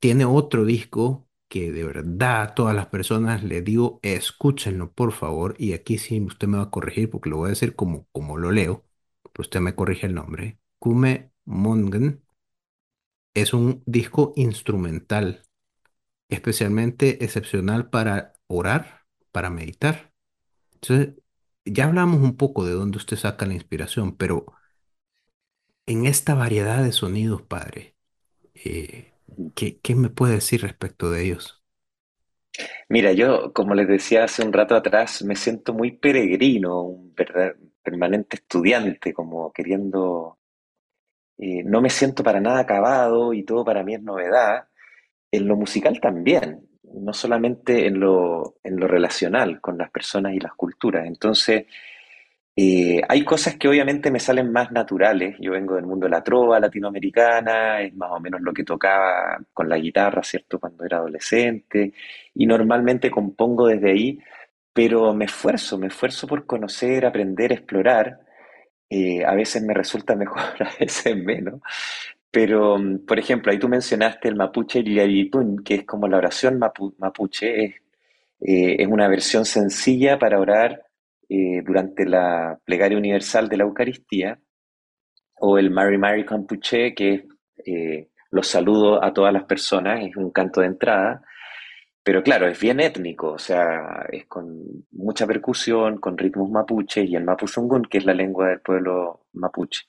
C: Tiene otro disco que de verdad a todas las personas le digo, escúchenlo por favor, y aquí sí usted me va a corregir porque lo voy a decir como, como lo leo, pero usted me corrige el nombre. Kume Mongen es un disco instrumental, especialmente excepcional para orar, para meditar. Entonces, ya hablamos un poco de dónde usted saca la inspiración, pero en esta variedad de sonidos, padre, eh, ¿qué, qué me puede decir respecto de ellos?
D: Mira, yo, como les decía hace un rato atrás, me siento muy peregrino, un verdad- permanente estudiante, como queriendo, eh, no me siento para nada acabado y todo para mí es novedad. En lo musical también, no solamente en lo, en lo relacional con las personas y las culturas. Entonces, Eh, hay cosas que obviamente me salen más naturales. Yo vengo del mundo de la trova latinoamericana, es más o menos lo que tocaba con la guitarra, ¿cierto? Cuando era adolescente. Y normalmente compongo desde ahí, pero me esfuerzo, me esfuerzo por conocer, aprender, explorar. Eh, a veces me resulta mejor, a veces menos. Pero, por ejemplo, ahí tú mencionaste el mapuche Illapun, que es como la oración mapu- mapuche, eh, es una versión sencilla para orar eh, durante la plegaria universal de la Eucaristía, o el Mary Mary Campuche, que eh, los saludos a todas las personas, es un canto de entrada, pero claro, es bien étnico, o sea, es con mucha percusión, con ritmos mapuche y el mapuzungún, que es la lengua del pueblo mapuche.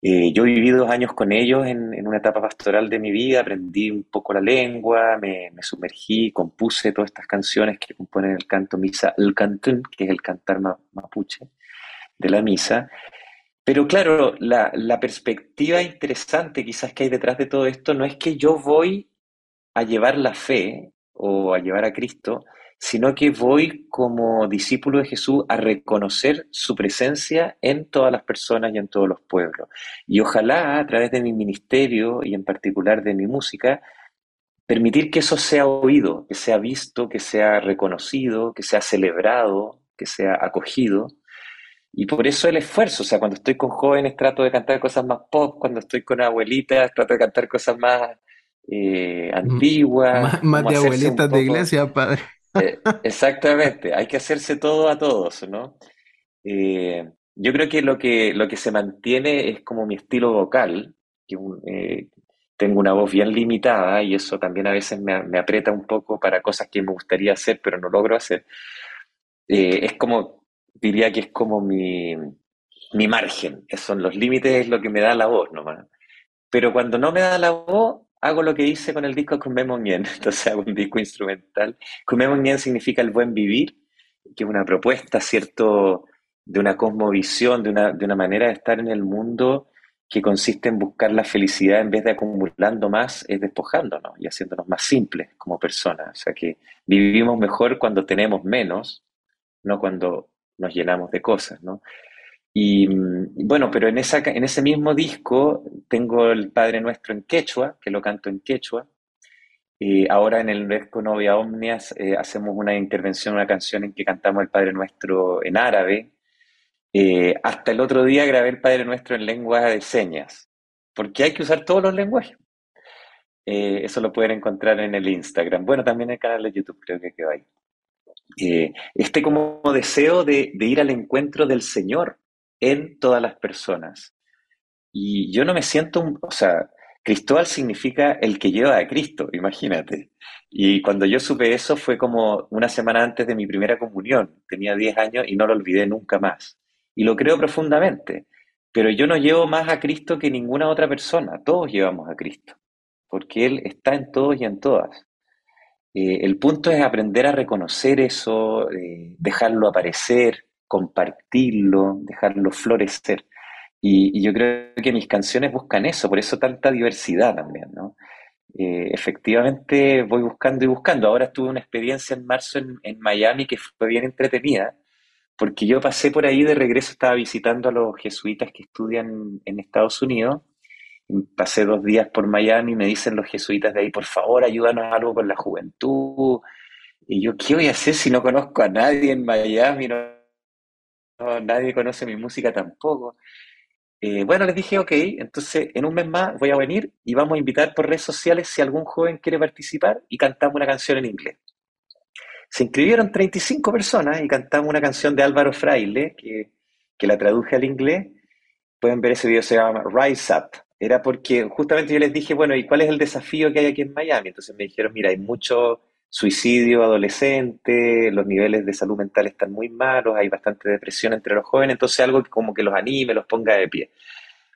D: Eh, yo viví dos años con ellos en, una etapa pastoral de mi vida, aprendí un poco la lengua, me, me sumergí, compuse todas estas canciones que componen el canto misa, el cantún, que es el cantar ma- mapuche de la misa. Pero claro, la, la perspectiva interesante quizás que hay detrás de todo esto no es que yo voy a llevar la fe o a llevar a Cristo, sino que voy como discípulo de Jesús a reconocer su presencia en todas las personas y en todos los pueblos. Y ojalá a través de mi ministerio y en particular de mi música, permitir que eso sea oído, que sea visto, que sea reconocido, que sea celebrado, que sea acogido. Y por eso el esfuerzo, o sea, cuando estoy con jóvenes trato de cantar cosas más pop, cuando estoy con abuelitas trato de cantar cosas más eh, antiguas,
C: Más, de abuelitas de iglesia, padre.
D: eh, exactamente, hay que hacerse todo a todos, ¿no? Eh, yo creo que lo que lo que se mantiene es como mi estilo vocal, eh, tengo una voz bien limitada y eso también a veces me, aprieta un poco para cosas que me gustaría hacer, pero no logro hacer. Es como, diría que es como mi, mi margen, son los límites, es lo que me da la voz nomás. Pero cuando no me da la voz, hago lo que hice con el disco Kumbé Monien. Entonces hago un disco instrumental. Kumbé Monien significa el buen vivir, que es una propuesta, ¿cierto?, de una cosmovisión, de una, de una manera de estar en el mundo que consiste en buscar la felicidad en vez de acumulando más, es despojándonos y haciéndonos más simples como personas. O sea que vivimos mejor cuando tenemos menos, no cuando nos llenamos de cosas, ¿no? Y mm, bueno, pero en ese mismo disco tengo el Padre Nuestro en quechua, que lo canto en quechua, Eh, ahora en el Vesco Novia Omnias eh, hacemos una intervención, una canción en que cantamos el Padre Nuestro en árabe. Eh, hasta el otro día grabé el Padre Nuestro en lengua de señas, porque hay que usar todos los lenguajes. eso lo pueden encontrar en el Instagram. Bueno, también en el canal de YouTube creo que quedó ahí. este como deseo de, de ir al encuentro del Señor en todas las personas. Y yo no me siento, o sea, Cristóbal significa el que lleva a Cristo, imagínate. Y cuando yo supe eso fue como una semana antes de mi primera comunión. Tenía 10 años y no lo olvidé nunca más. Y lo creo profundamente. Pero yo no llevo más a Cristo que ninguna otra persona. Todos llevamos a Cristo. Porque Él está en todos y en todas. Eh, el punto es aprender a reconocer eso, eh, dejarlo aparecer, compartirlo, dejarlo florecer. Y, yo creo que mis canciones buscan eso, por eso tanta diversidad también, ¿no? Eh, efectivamente voy buscando y buscando. Ahora tuve una experiencia en marzo en, Miami que fue bien entretenida, porque yo pasé por ahí de regreso, estaba visitando a los jesuitas que estudian en Estados Unidos. Pasé dos días por Miami me dicen los jesuitas de ahí, por favor, ayúdanos algo con la juventud. Y yo, ¿qué voy a hacer si no conozco a nadie en Miami? Nadie conoce mi música tampoco. Eh, bueno, les dije, ok, entonces en un mes más voy a venir y vamos a invitar por redes sociales si algún joven quiere participar y cantamos una canción en inglés. Se inscribieron 35 personas y cantamos una canción de Álvaro Fraile, que, que la traduje al inglés. Pueden ver ese video, se llama Rise Up. Era porque justamente yo les dije, bueno, ¿y cuál es el desafío que hay aquí en Miami? Entonces me dijeron, mira, hay mucho suicidio adolescente, los niveles de salud mental están muy malos, hay bastante depresión entre los jóvenes, entonces algo que como que los anime, los ponga de pie.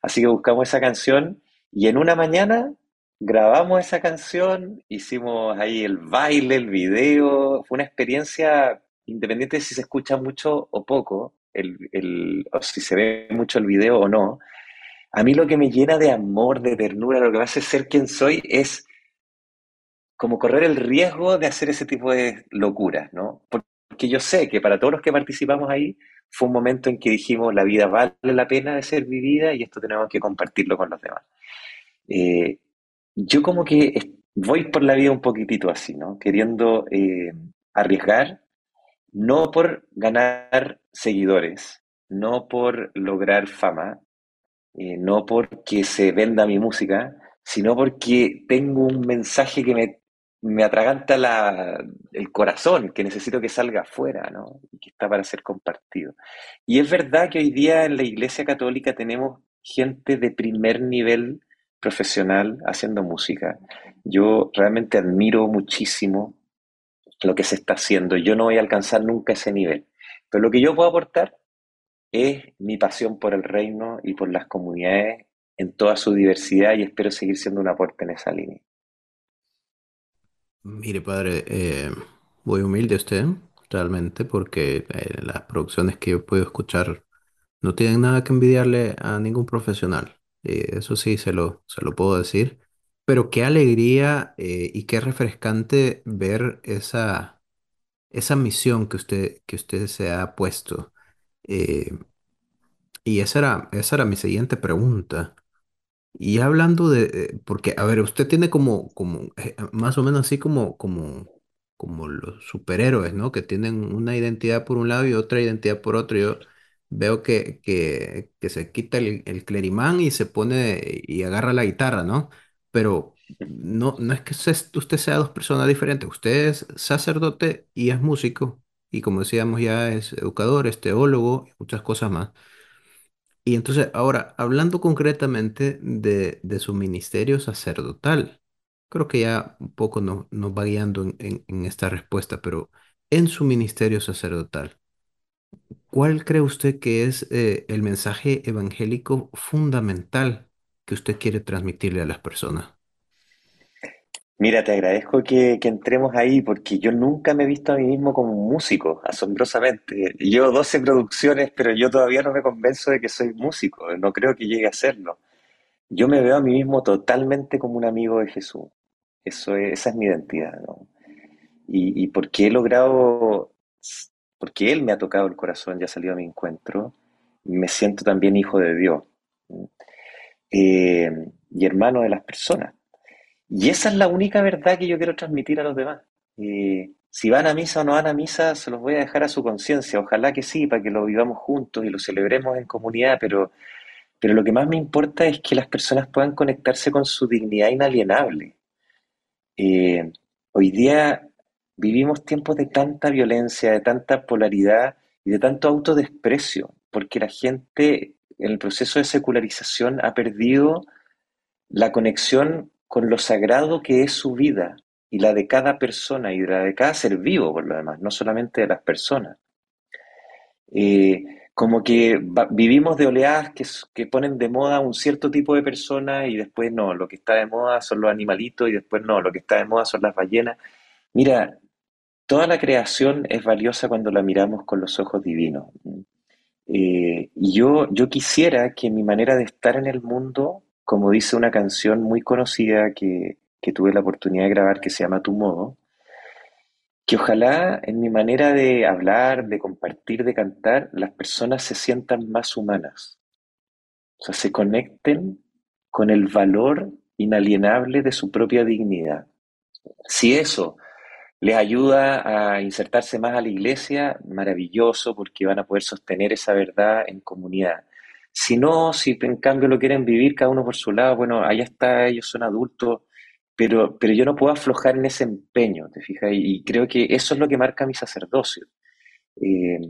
D: Así que buscamos esa canción y en una mañana grabamos esa canción, hicimos ahí el baile, el video, fue una experiencia independiente de si se escucha mucho o poco, el, o si se ve mucho el video o no. A mí lo que me llena de amor, de ternura, lo que me hace ser quien soy es como correr el riesgo de hacer ese tipo de locuras, ¿no? Porque yo sé que para todos los que participamos ahí fue un momento en que dijimos la vida vale la pena de ser vivida y esto tenemos que compartirlo con los demás. Eh, yo como que voy por la vida un poquitito así, ¿no? Queriendo eh, arriesgar, no por ganar seguidores, no por lograr fama, eh, no porque se venda mi música, sino porque tengo un mensaje que me me atraganta el corazón, que necesito que salga afuera, ¿no? Y que está para ser compartido. Y es verdad que hoy día en la Iglesia Católica tenemos gente de primer nivel profesional haciendo música. Yo realmente admiro muchísimo lo que se está haciendo. Yo no voy a alcanzar nunca ese nivel. Pero lo que yo puedo aportar es mi pasión por el reino y por las comunidades en toda su diversidad y espero seguir siendo un aporte en esa línea.
C: Mire, padre, eh, muy humilde usted, realmente, porque eh, las producciones que yo puedo escuchar no tienen nada que envidiarle a ningún profesional. Eh, eso sí, se lo, se lo puedo decir. Pero qué alegría y qué refrescante ver esa, esa misión que usted, que usted se ha puesto. y esa era, esa era mi siguiente pregunta. Y hablando de, eh, porque, a ver, usted tiene como, como, eh, más o menos así como, como, como los superhéroes, ¿no? Que tienen una identidad por un lado y otra identidad por otro. Yo veo que, que, que se quita el, el clerimán y se pone y agarra la guitarra, ¿no? Pero no, no es que usted sea dos personas diferentes. Usted es sacerdote y es músico. Y como decíamos ya, es educador, es teólogo y muchas cosas más. Y entonces, ahora, hablando concretamente de, su ministerio sacerdotal, creo que ya un poco nos va guiando en, esta respuesta, pero en su ministerio sacerdotal, ¿cuál cree usted que es eh, el mensaje evangélico fundamental que usted quiere transmitirle a las personas?
D: Mira, te agradezco que, entremos ahí porque yo nunca me he visto a mí mismo como un músico, asombrosamente. Llevo 12 producciones, pero yo todavía no me convenzo de que soy músico, no creo que llegue a serlo. Yo me veo a mí mismo totalmente como un amigo de Jesús. Eso esa es mi identidad, y porque he logrado, porque Él me ha tocado el corazón y ha salido a mi encuentro, me siento también hijo de Dios eh, y hermano de las personas. Y esa es la única verdad que yo quiero transmitir a los demás. Si van a misa o no van a misa, se los voy a dejar a su conciencia. Ojalá que sí, para que lo vivamos juntos y lo celebremos en comunidad, pero, pero lo que más me importa es que las personas puedan conectarse con su dignidad inalienable. Eh, hoy día vivimos tiempos de tanta violencia, de tanta polaridad y de tanto autodesprecio, porque la gente en el proceso de secularización ha perdido la conexión con lo sagrado que es su vida y la de cada persona y la de cada ser vivo, por lo demás, no solamente de las personas. Eh, como que vivimos de oleadas que, ponen de moda un cierto tipo de personas y después no, lo que está de moda son los animalitos y después no, lo que está de moda son las ballenas. Mira, toda la creación es valiosa cuando la miramos con los ojos divinos. Eh, y yo, yo quisiera que mi manera de estar en el mundo, como dice una canción muy conocida que, que tuve la oportunidad de grabar que se llama Tu Modo, que ojalá en mi manera de hablar, de compartir, de cantar, las personas se sientan más humanas. O sea, se conecten con el valor inalienable de su propia dignidad. Si eso les ayuda a insertarse más a la iglesia, maravilloso, porque van a poder sostener esa verdad en comunidad. Si no, si en cambio lo quieren vivir cada uno por su lado, bueno, allá está, ellos son adultos, pero, pero yo no puedo aflojar en ese empeño, ¿te fijas? Y, creo que eso es lo que marca mi sacerdocio. Eh,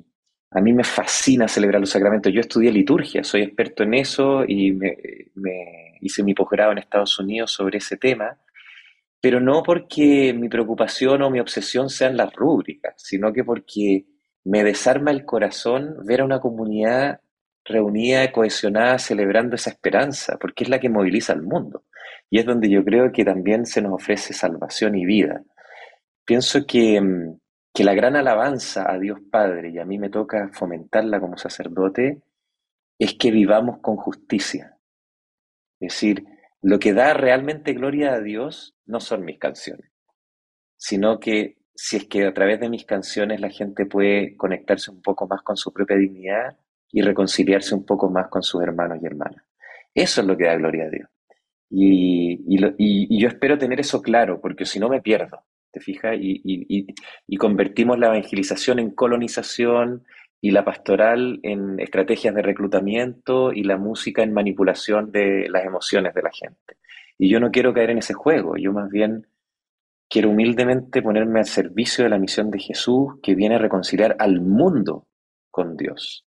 D: a mí me fascina celebrar los sacramentos. Yo estudié liturgia, soy experto en eso y me, me hice mi posgrado en Estados Unidos sobre ese tema pero no porque mi preocupación o mi obsesión sean las rúbricas, sino que porque me desarma el corazón ver a una comunidad reunida, cohesionada, celebrando esa esperanza, porque es la que moviliza al mundo. Y es donde yo creo que también se nos ofrece salvación y vida. Pienso que, mm, que la gran alabanza a Dios Padre, y a mí me toca fomentarla como sacerdote, es que vivamos con justicia. Es decir, lo que da realmente gloria a Dios no son mis canciones, sino que si es que a través de mis canciones la gente puede conectarse un poco más con su propia dignidad y reconciliarse un poco más con sus hermanos y hermanas. Eso es lo que da gloria a Dios. Y, yo espero tener eso claro, porque si no me pierdo, ¿te fijas? y convertimos la evangelización en colonización, y la pastoral en estrategias de reclutamiento y la música en manipulación de las emociones de la gente. Y yo no quiero caer en ese juego, yo más bien quiero humildemente ponerme al servicio de la misión de Jesús que viene a reconciliar al mundo con Dios.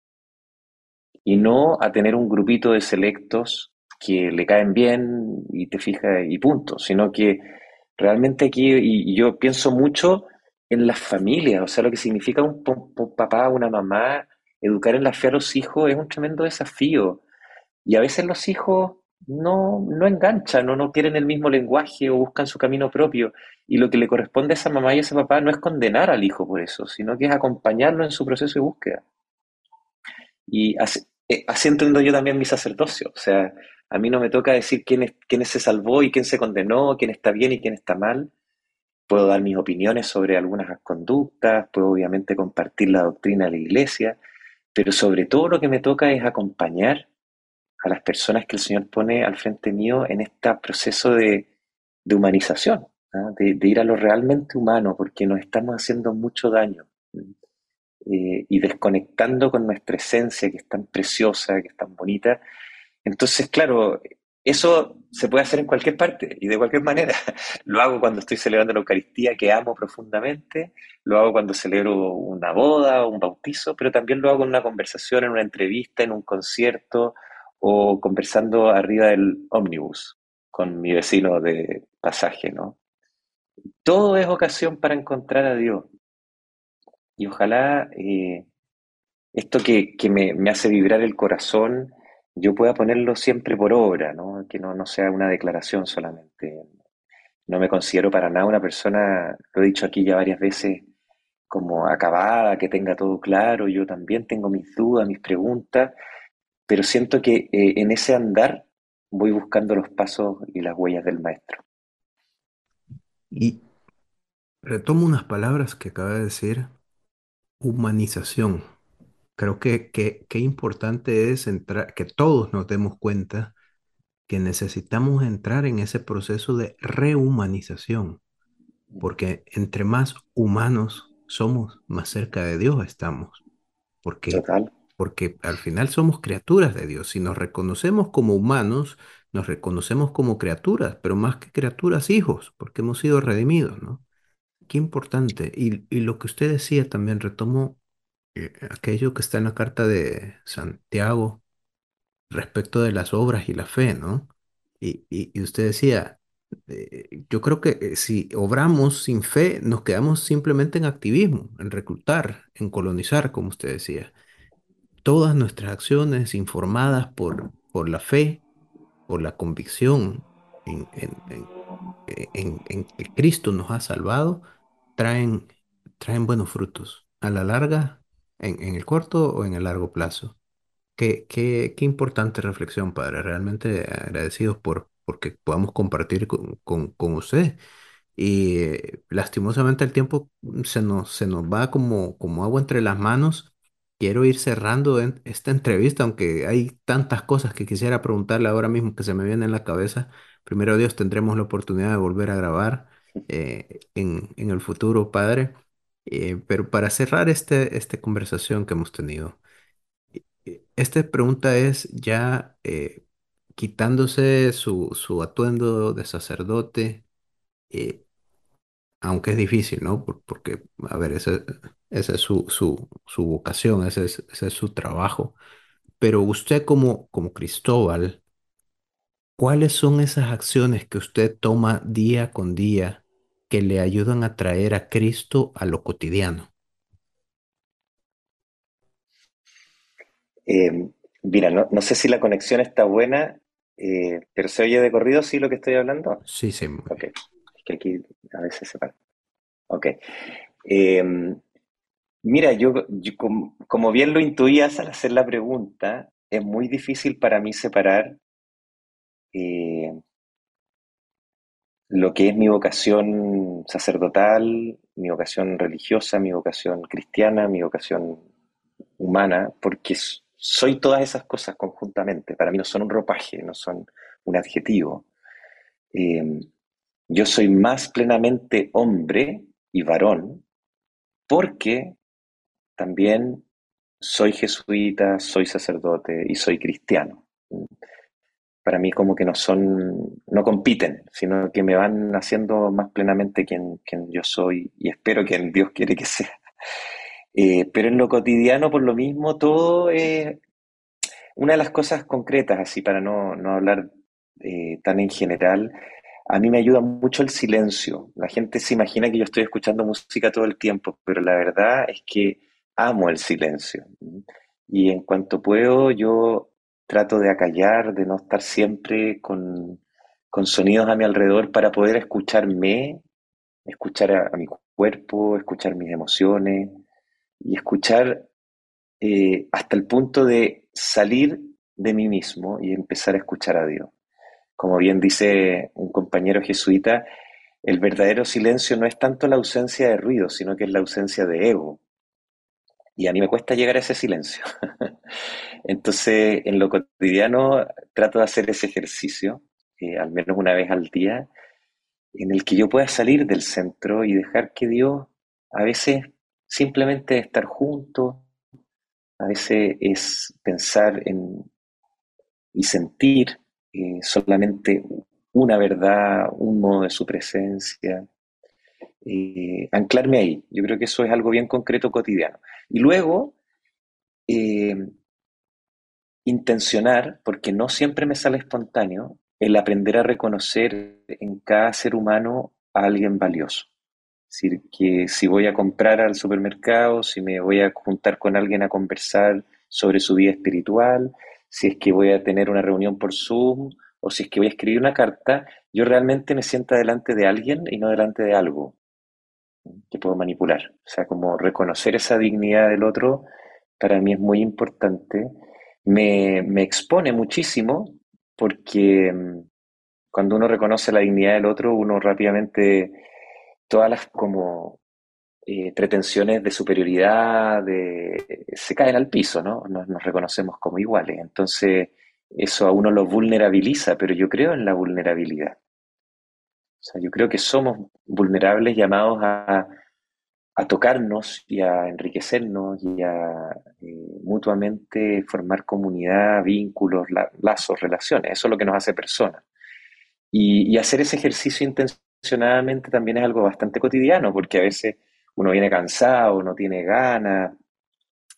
D: Y no a tener un grupito de selectos que le caen bien y te fijas y punto, sino que realmente aquí, y yo pienso mucho en las familias, o sea, lo que significa un, papá, una mamá, educar en la fe a los hijos es un tremendo desafío. Y a veces los hijos no, no enganchan o no quieren el mismo lenguaje o buscan su camino propio. Y lo que le corresponde a esa mamá y a ese papá no es condenar al hijo por eso, sino que es acompañarlo en su proceso de búsqueda. Y así, eh, así entiendo yo también mi sacerdocio. O sea, a mí no me toca decir quién, es, quién se salvó y quién se condenó, quién está bien y quién está mal, Puedo dar mis opiniones sobre algunas conductas, puedo obviamente compartir la doctrina de la iglesia, pero sobre todo lo que me toca es acompañar a las personas que el Señor pone al frente mío en este proceso de, humanización, ¿ah? de, ir a lo realmente humano, porque nos estamos haciendo mucho daño eh, y desconectando con nuestra esencia que es tan preciosa, que es tan bonita. Entonces, claro, eso se puede hacer en cualquier parte y de cualquier manera. Lo hago cuando estoy celebrando la Eucaristía, que amo profundamente, lo hago cuando celebro una boda o un bautizo, pero también lo hago en una conversación, en una entrevista, en un concierto o conversando arriba del ómnibus con mi vecino de pasaje, ¿no? Todo es ocasión para encontrar a Dios. Y ojalá eh, esto que, me, me hace vibrar el corazón, yo pueda ponerlo siempre por obra, ¿no? que no, no sea una declaración solamente. No me considero para nada una persona, lo he dicho aquí ya varias veces, como acabada, que tenga todo claro. Yo también tengo mis dudas, mis preguntas, pero siento que eh, en ese andar voy buscando los pasos y las huellas del maestro.
C: Y retomo unas palabras que acaba de decir, humanización. Creo que qué importante es entrar, que todos nos demos cuenta que necesitamos entrar en ese proceso de rehumanización, porque entre más humanos somos, más cerca de Dios estamos, porque,
D: Total.
C: porque al final somos criaturas de Dios. Si nos reconocemos como humanos, nos reconocemos como criaturas, pero más que criaturas, hijos, porque hemos sido redimidos, ¿no? Qué importante. Y, y lo que usted decía también, retomo eh, aquello que está en la carta de Santiago respecto de las obras y la fe, ¿no? Y, y- usted decía, eh, yo creo que eh, si obramos sin fe, nos quedamos simplemente en activismo, en reclutar, en colonizar, como usted decía. Todas nuestras acciones informadas por, por la fe, por la convicción en, en- en- en que Cristo nos ha salvado, traen, traen buenos frutos. A la larga, en, en el corto o en el largo plazo. Qué, qué, qué importante reflexión, padre. Realmente agradecidos por porque podamos compartir con, con, con usted. Y lastimosamente el tiempo se nos, se nos va como, como agua entre las manos. Quiero ir cerrando esta entrevista, aunque hay tantas cosas que quisiera preguntarle ahora mismo que se me vienen en la cabeza. Primero Dios, tendremos la oportunidad de volver a grabar eh, en, en el futuro, padre. Eh, pero para cerrar este, esta conversación que hemos tenido. Eh, Esta pregunta es ya eh, quitándose su, su atuendo de sacerdote, eh, aunque es difícil, ¿no? Por- porque, a ver, ese, esa es su, su, su vocación, ese es, ese es su trabajo. Pero usted como, como Cristóbal, ¿cuáles son esas acciones que usted toma día con día que le ayudan a traer a Cristo a lo cotidiano?
D: Eh, mira, no, no sé si la conexión está buena, eh, pero se oye de corrido, sí, lo que estoy hablando.
C: Sí, sí.
D: Ok, es que aquí a veces se para. Ok. Eh, mira, yo, yo com- como bien lo intuías al hacer la pregunta, es muy difícil para mí separar eh, lo que es mi vocación sacerdotal, mi vocación religiosa, mi vocación cristiana, mi vocación humana, porque soy todas esas cosas conjuntamente. Para mí no son un ropaje, no son un adjetivo. Eh, yo soy más plenamente hombre y varón porque también soy jesuita, soy sacerdote y soy cristiano. Para mí como que no son, no compiten, sino que me van haciendo más plenamente quien, quien yo soy y espero que Dios quiere que sea. Eh, pero en lo cotidiano, por lo mismo, todo es una de las cosas concretas, así para no, no hablar eh, tan en general, a mí me ayuda mucho el silencio. La gente se imagina que yo estoy escuchando música todo el tiempo, pero la verdad es que amo el silencio. Y en cuanto puedo, yo trato de acallar, de no estar siempre con, con sonidos a mi alrededor para poder escucharme, escuchar a, mi cuerpo, escuchar mis emociones y escuchar eh, hasta el punto de salir de mí mismo y empezar a escuchar a Dios. Como bien dice un compañero jesuita, el verdadero silencio no es tanto la ausencia de ruido, sino que es la ausencia de ego. Y a mí me cuesta llegar a ese silencio. Entonces, en lo cotidiano trato de hacer ese ejercicio, eh, al menos una vez al día, en el que yo pueda salir del centro y dejar que Dios a veces simplemente estar juntos, a veces es pensar en y sentir eh, solamente una verdad, un modo de su presencia, eh, anclarme ahí. Yo creo que eso es algo bien concreto cotidiano. Y luego, eh, intencionar, porque no siempre me sale espontáneo, el aprender a reconocer en cada ser humano a alguien valioso. Es decir, que si voy a comprar al supermercado, si me voy a juntar con alguien a conversar sobre su vida espiritual, si es que voy a tener una reunión por Zoom o si es que voy a escribir una carta, yo realmente me siento delante de alguien y no delante de algo que puedo manipular. O sea, como reconocer esa dignidad del otro para mí es muy importante. Me, me expone muchísimo porque mm, cuando uno reconoce la dignidad del otro, uno rápidamente, todas las como eh, pretensiones de superioridad de, se caen al piso, ¿no? Nos, nos reconocemos como iguales. Entonces, eso a uno lo vulnerabiliza, pero yo creo en la vulnerabilidad. Sea, yo creo que somos vulnerables llamados a, tocarnos y a enriquecernos y a eh, mutuamente formar comunidad, vínculos, lazos, relaciones. Eso es lo que nos hace personas. Y, hacer ese ejercicio intencionadamente también es algo bastante cotidiano, porque a veces uno viene cansado, no tiene ganas,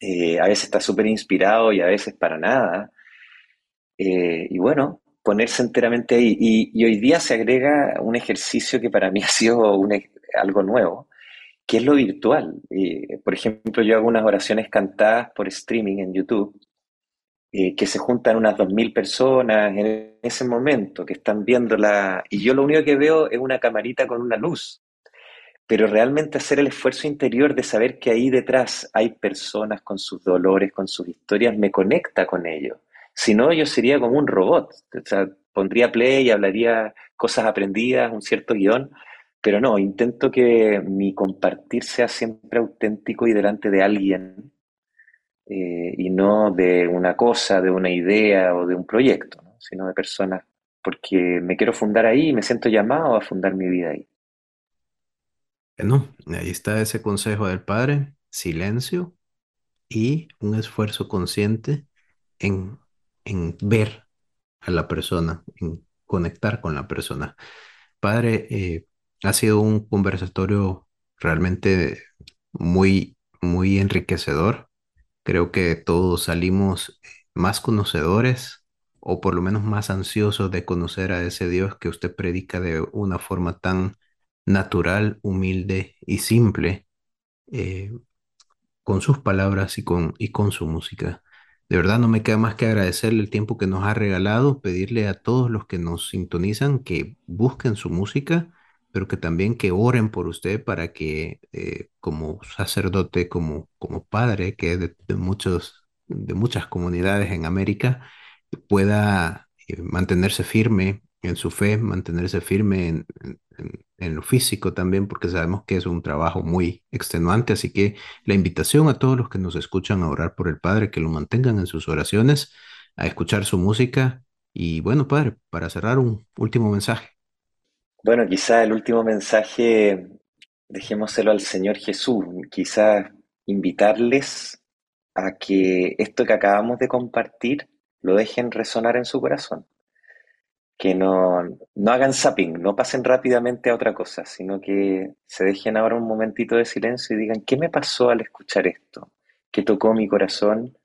D: eh, a veces está súper inspirado y a veces para nada. Eh, y bueno, ponerse enteramente ahí. Y, hoy día se agrega un ejercicio que para mí ha sido algo nuevo, que es lo virtual. por ejemplo, yo hago unas oraciones cantadas por streaming en YouTube, eh, que se juntan unas 2.000 personas en ese momento, que están viéndola, y yo lo único que veo es una camarita con una luz. Pero realmente hacer el esfuerzo interior de saber que ahí detrás hay personas con sus dolores, con sus historias, me conecta con ellos. Si no, yo sería como un robot. O sea, pondría play y hablaría cosas aprendidas, un cierto guion, pero no, intento que mi compartir sea siempre auténtico y delante de alguien eh, y no de una cosa, de una idea o de un proyecto, sino de personas, porque me quiero fundar ahí y me siento llamado a fundar mi vida ahí.
C: Bueno, ahí está ese consejo del Padre, silencio y un esfuerzo consciente en en ver a la persona, en conectar con la persona. Padre, eh, ha sido un conversatorio realmente muy, muy enriquecedor. Creo que todos salimos más conocedores o por lo menos más ansiosos de conocer a ese Dios que usted predica de una forma tan natural, humilde y simple, eh, con sus palabras y con, y con su música. De verdad no me queda más que agradecerle el tiempo que nos ha regalado, pedirle a todos los que nos sintonizan que busquen su música, pero que también que oren por usted para que eh, como sacerdote, como, como padre, que es de, muchos, de muchas comunidades en América, pueda eh, mantenerse firme en su fe, mantenerse firme en, lo físico también, porque sabemos que es un trabajo muy extenuante. Así que la invitación a todos los que nos escuchan a orar por el Padre, que lo mantengan en sus oraciones, a escuchar su música. Y bueno, Padre, para cerrar un último mensaje.
D: Bueno, quizá el último mensaje, dejémoselo al Señor Jesús, quizá invitarles a que esto que acabamos de compartir lo dejen resonar en su corazón que no, no hagan zapping, no pasen rápidamente a otra cosa, sino que se dejen ahora un momentito de silencio y digan, ¿qué me pasó al escuchar esto? ¿Qué tocó mi corazón?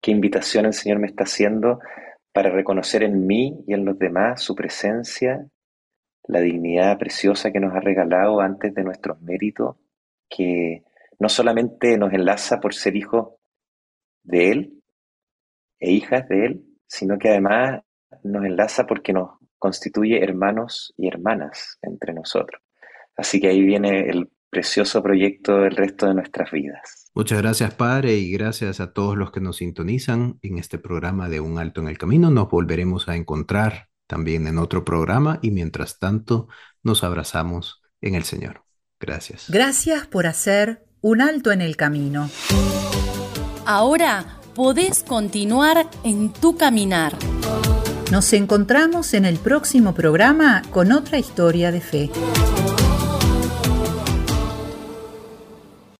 D: ¿Qué invitación el Señor me está haciendo para reconocer en mí y en los demás su presencia, la dignidad preciosa que nos ha regalado antes de nuestros méritos, que no solamente nos enlaza por ser hijos de Él e hijas de Él, sino que además nos enlaza porque nos constituye hermanos y hermanas entre nosotros. Así que ahí viene el precioso proyecto del resto de nuestras vidas.
C: Muchas gracias, Padre, y gracias a todos los que nos sintonizan en este programa de Un Alto en el Camino. Nos volveremos a encontrar también en otro programa y mientras tanto nos abrazamos en el Señor. Gracias.
A: Gracias por hacer un alto en el camino.
B: Ahora podés continuar en tu caminar.
A: Nos encontramos en el próximo programa con otra historia de fe.